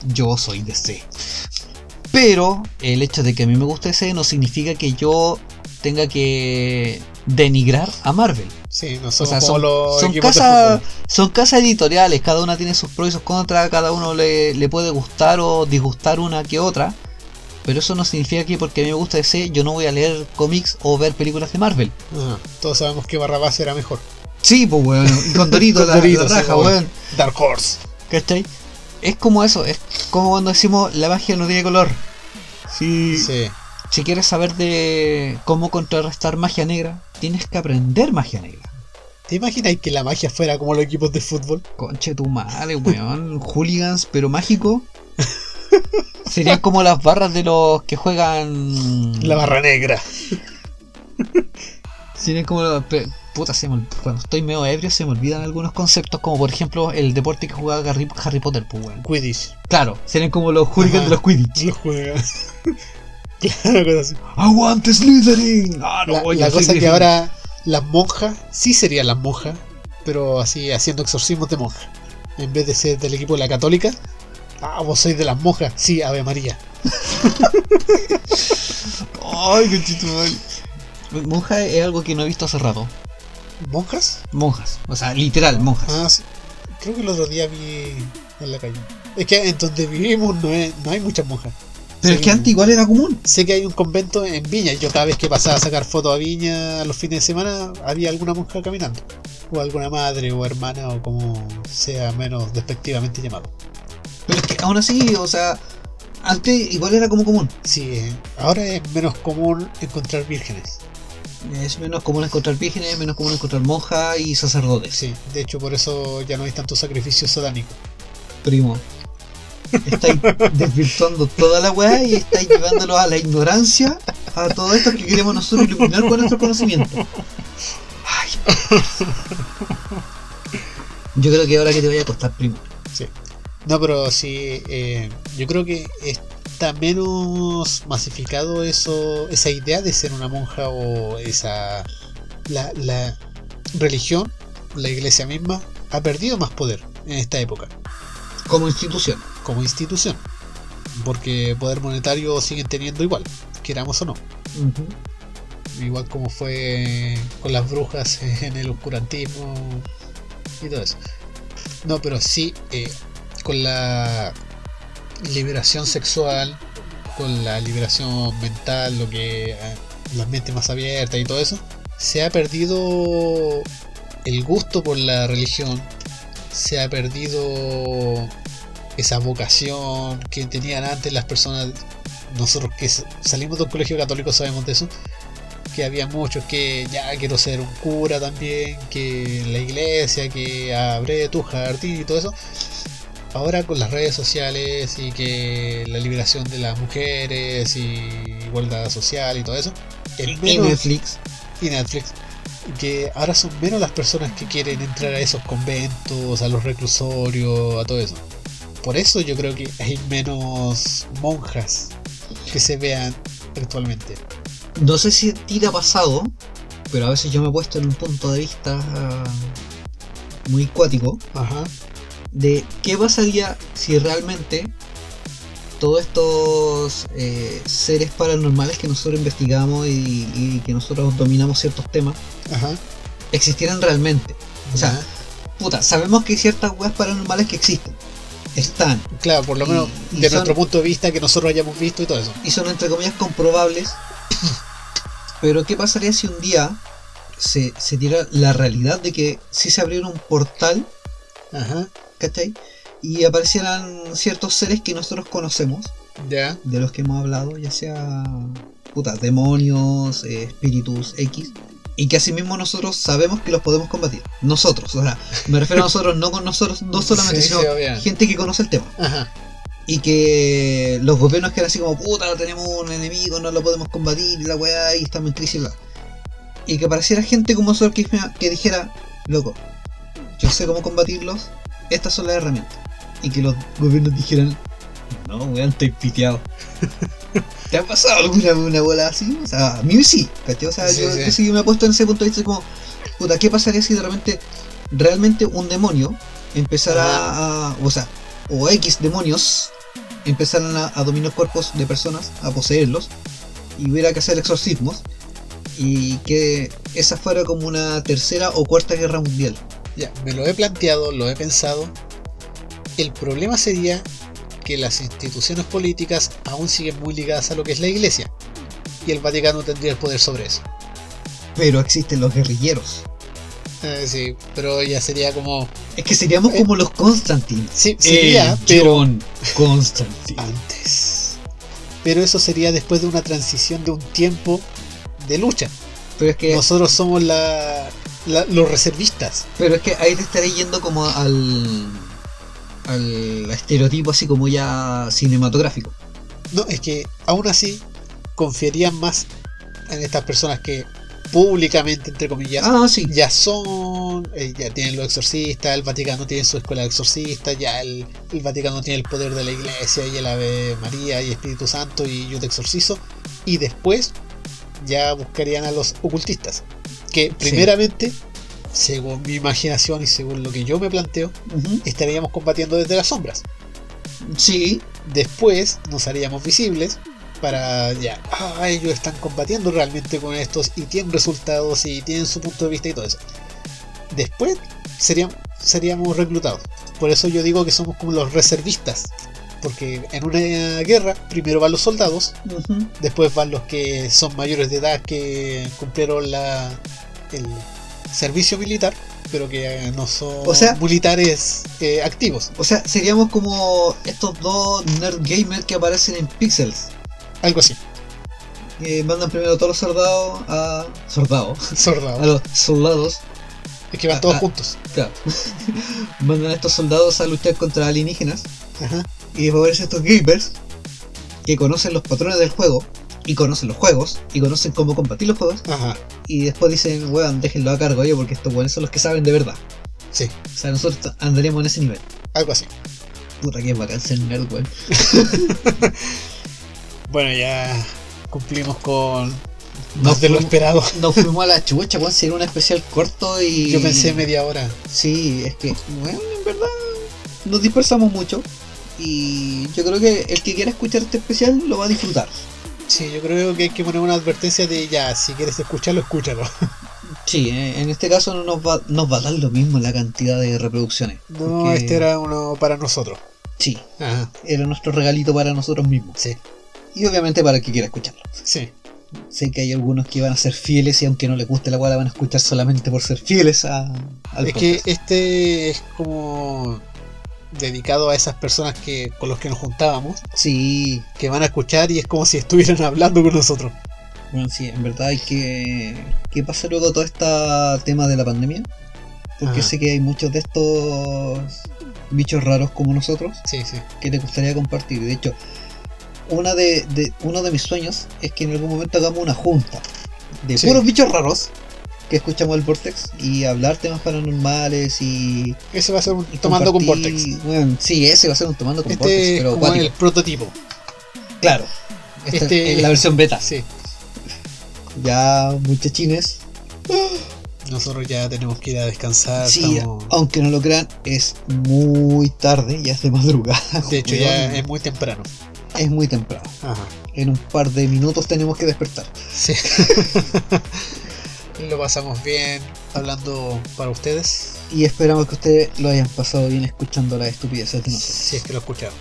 yo soy DC. Pero el hecho de que a mí me guste DC no significa que yo tenga que denigrar a Marvel. Sí, no O somos sea, como son, los son casas, fútbol. son casas editoriales, cada una tiene sus pros y sus contras, cada uno le, le puede gustar o disgustar una que otra. Pero eso no significa que porque a mí me gusta DC yo no voy a leer cómics o ver películas de Marvel. Todos sabemos que Barrabás era mejor. Sí, pues weón, y con Dorito la, Doritos, la sí, raja, weón. weón. Dark Horse. ¿Cachai? Es como eso, es como cuando decimos la magia no tiene color. Sí. Sí. Si quieres saber de cómo contrarrestar magia negra, tienes que aprender magia negra. ¿Te imaginas que la magia fuera como los equipos de fútbol? Conche tu madre, weón. Hooligans, pero mágico. Serían como las barras de los que juegan. La barra negra. Serían como. los- Puta, se me ol- cuando estoy medio ebrio se me olvidan algunos conceptos, como por ejemplo el deporte que jugaba Harry, Harry Potter, pues weón. Quidditch. Claro, serían como los hooligans Ajá. de los Quidditch. Los juega. claro, cosas así. ¡Aguante Slytherin! Ah, no, La, yo la cosa que Gryffindor. ahora las monjas, sí serían las monjas, pero así haciendo exorcismos de monjas. En vez de ser del equipo de la católica, ah, vos sois de las monjas, sí, Ave María. Ay, conchito madre. Monja es algo que no he visto hace rato. ¿Monjas? Monjas, o sea, literal, monjas. Ah, sí. Creo que el otro día vi en la calle. Es que en donde vivimos no, es- no hay muchas monjas. Pero Sí. es que antes igual era común. Sé que hay un convento en Viña. Yo cada vez que pasaba a sacar fotos a Viña los fines de semana, había alguna monja caminando. O alguna madre o hermana o como sea menos despectivamente llamado. Pero es que aún así, o sea, antes igual era como común. Sí, ahora es menos común encontrar vírgenes. Es menos común encontrar vírgenes, menos común encontrar monjas y sacerdotes. Sí, de hecho por eso ya no hay tanto sacrificio satánico. Primo. Estáis desvirtuando toda la weá y estáis llevándolo a la ignorancia a todo esto que queremos nosotros iluminar con nuestro conocimiento. Ay. Yo creo que ahora que te voy a acostar, primo. Sí. No, pero sí, eh, yo creo que está menos masificado eso, esa idea de ser una monja o esa la, la religión, la iglesia misma, ha perdido más poder en esta época Como institución. Como institución. Porque poder monetario siguen teniendo igual, queramos o no. Igual como fue con las brujas en el oscurantismo y todo eso. No, pero sí, eh, con la liberación sexual, con la liberación mental, lo que eh, la mente más abierta y todo eso, se ha perdido el gusto por la religión, se ha perdido esa vocación que tenían antes las personas, nosotros que salimos de un colegio católico sabemos de eso, que había muchos que ya quiero ser un cura también, que la iglesia, que abre tu jardín y todo eso. Ahora con las redes sociales y que la liberación de las mujeres y igualdad social y todo eso. El Y Netflix. y Netflix. Que ahora son menos las personas que quieren entrar a esos conventos, a los reclusorios, a todo eso. Por eso yo creo que hay menos monjas que se vean actualmente. No sé si a ti te ha pasado, pero a veces yo me he puesto en un punto de vista ah, muy cuático Ajá. de qué pasaría si realmente todos estos eh, seres paranormales que nosotros investigamos y, y que nosotros dominamos ciertos temas Ajá. existieran realmente. O sea, puta, sabemos que hay ciertas weas paranormales que existen. Están. claro, por lo menos y de son- nuestro punto de vista que nosotros hayamos visto y todo eso. y son entre comillas comprobables. Pero ¿qué pasaría si un día se, se diera la realidad de que si se abriera un portal, Ajá. ¿cachai? Y aparecieran ciertos seres que nosotros conocemos, Ya. de los que hemos hablado, ya sea puta, demonios, eh, espíritus X, y que asimismo nosotros sabemos que los podemos combatir. Nosotros, o sea, me refiero a nosotros, no con nosotros, no solamente, Sí, sino sí, gente que conoce el tema. Ajá. Y que los gobiernos quedan así como, puta, tenemos un enemigo, no lo podemos combatir, y la weá, y estamos en crisis, bla. Y que apareciera gente como nosotros que, que dijera, loco, yo sé cómo combatirlos, estas son las herramientas. Y que los gobiernos dijeran, no, weón, estoy piteado. ¿Te ha pasado alguna una bola así? O sea, a mí sí, ¿cachai? O sea, Sí, yo, sí. yo sí me he puesto en ese punto de vista como, puta, ¿qué pasaría si de repente realmente un demonio empezara a, o sea, o X demonios empezaran a, a dominar cuerpos de personas, a poseerlos, y hubiera que hacer exorcismos, y que esa fuera como una tercera o cuarta guerra mundial. Ya, me lo he planteado, lo he pensado. El problema sería que las instituciones políticas aún siguen muy ligadas a lo que es la iglesia. Y el Vaticano tendría el poder sobre eso. Pero existen los guerrilleros. Eh, sí, pero ya sería como... Es que seríamos Eh, como los Constantine. Sí, sería, El pero John Constantine. antes. Pero eso sería después de una transición de un tiempo de lucha. Pero es que, Nosotros somos la, la- los reservistas. pero es que ahí te estaré yendo como al, al estereotipo así como ya cinematográfico. No, es que aún así confiarían más en estas personas que públicamente, entre comillas, Ah, sí. ya son, eh, ya tienen los exorcistas, el Vaticano tiene su escuela de exorcistas, ya el, el Vaticano tiene el poder de la iglesia y el Ave María y Espíritu Santo y yo te exorcizo. Y después ya buscarían a los ocultistas, que primeramente, según mi imaginación y según lo que yo me planteo, estaríamos combatiendo desde las sombras. Sí, Después nos haríamos visibles para ya, ah, ellos están combatiendo realmente con estos y tienen resultados y tienen su punto de vista y todo eso. Después seríamos, seríamos reclutados. Por eso yo digo que somos como los reservistas. Porque en una guerra primero van los soldados, después van los que son mayores de edad que cumplieron la, el servicio militar, pero que eh, no son O sea- militares eh, activos. o sea, seríamos como estos dos nerd gamers que aparecen en Pixels. Algo así. Mandan primero a todos los soldados a. Soldados. A Soldados. los soldados. Es que van Ah, todos ah. juntos. Claro. mandan a estos soldados a luchar contra alienígenas. Ajá. Y después aparecen estos gamers que conocen los patrones del juego. Y conocen los juegos. Y conocen cómo combatir los juegos. Ajá. Y después dicen, weón, déjenlo a cargo yo porque estos weones son los que saben de verdad. Sí, O sea, nosotros andaríamos en ese nivel. algo así. Puta que bacán ser nerd, weón. Bueno, ya cumplimos con No más de lo esperado. Nos fuimos a la chucha, weón, sería un especial corto y. Yo pensé media hora. Sí, es que, bueno, en verdad nos dispersamos mucho. Y yo creo que el que quiera escuchar este especial lo va a disfrutar. Sí, yo creo que hay que poner una advertencia de ya, si quieres escucharlo, escúchalo. Sí, eh, en este caso no nos va, nos va a dar lo mismo la cantidad de reproducciones. No, porque- este era uno para nosotros. Sí, Ajá. era nuestro regalito para nosotros mismos. Sí, Y obviamente para el que quiera escucharlo. sí. Sé que hay algunos que van a ser fieles y aunque no les guste la guada van a escuchar solamente por ser fieles a, al Es que este es como dedicado a esas personas que con los que nos juntábamos, Sí, que van a escuchar y es como si estuvieran hablando con nosotros. bueno, sí, en verdad hay que... ¿Qué pasa luego todo este tema de la pandemia? Porque Ajá. sé que hay muchos de estos bichos raros como nosotros Sí, sí. que te gustaría compartir. De hecho, una de, de- uno de mis sueños es que en algún momento hagamos una junta de Sí. puros bichos raros que escuchamos el Vortex y hablar temas paranormales y, Ese va a ser un tomando con Vortex. bueno, sí, ese va a ser un tomando con Vortex, Este es pero como acuático. el prototipo. Claro. Esta Este- es la versión beta. Sí. Ya, muchachines. Nosotros ya tenemos que ir a descansar. Sí, estamos- aunque no lo crean, es muy tarde, ya es de madrugada. De hecho, ya es muy temprano. es muy temprano. Ajá. En un par de minutos tenemos que despertar. Sí. Lo pasamos bien hablando para ustedes. Y esperamos que ustedes lo hayan pasado bien escuchando las estupideces de nosotros. Si es que lo escucharon.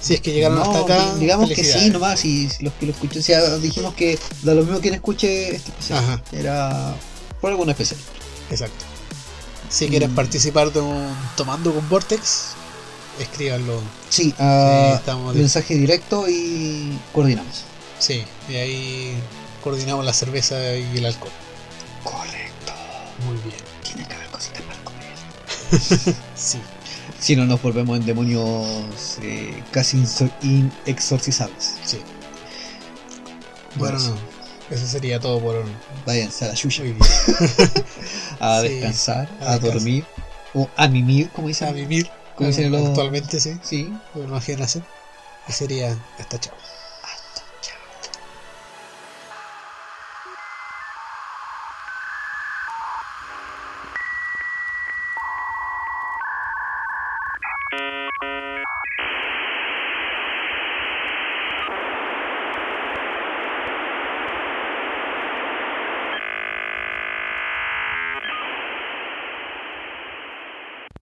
Si es que llegaron No, hasta acá. di- digamos que sí, nomás, y los que lo escuchen, o sea, dijimos que da lo mismo quien escuche este especial. Ajá. Era por alguna especial. Exacto. Si quieren Mm. participar de un Tomando con Vortex, escríbanlo. Sí, de- mensaje directo y coordinamos. Sí, y ahí coordinamos la cerveza y el alcohol. Correcto. Muy bien. Tiene que haber cositas para comer. Sí. Si no nos volvemos en demonios eh, casi inexorcizables. Sí. Bueno, Bueno, eso sería todo por váyanse a la hoy día. A Sí, descansar, a dormir. O a mimir, como dicen. A vivir. Como dicen los- Actualmente sí. Sí. Por. Y sería hasta chao.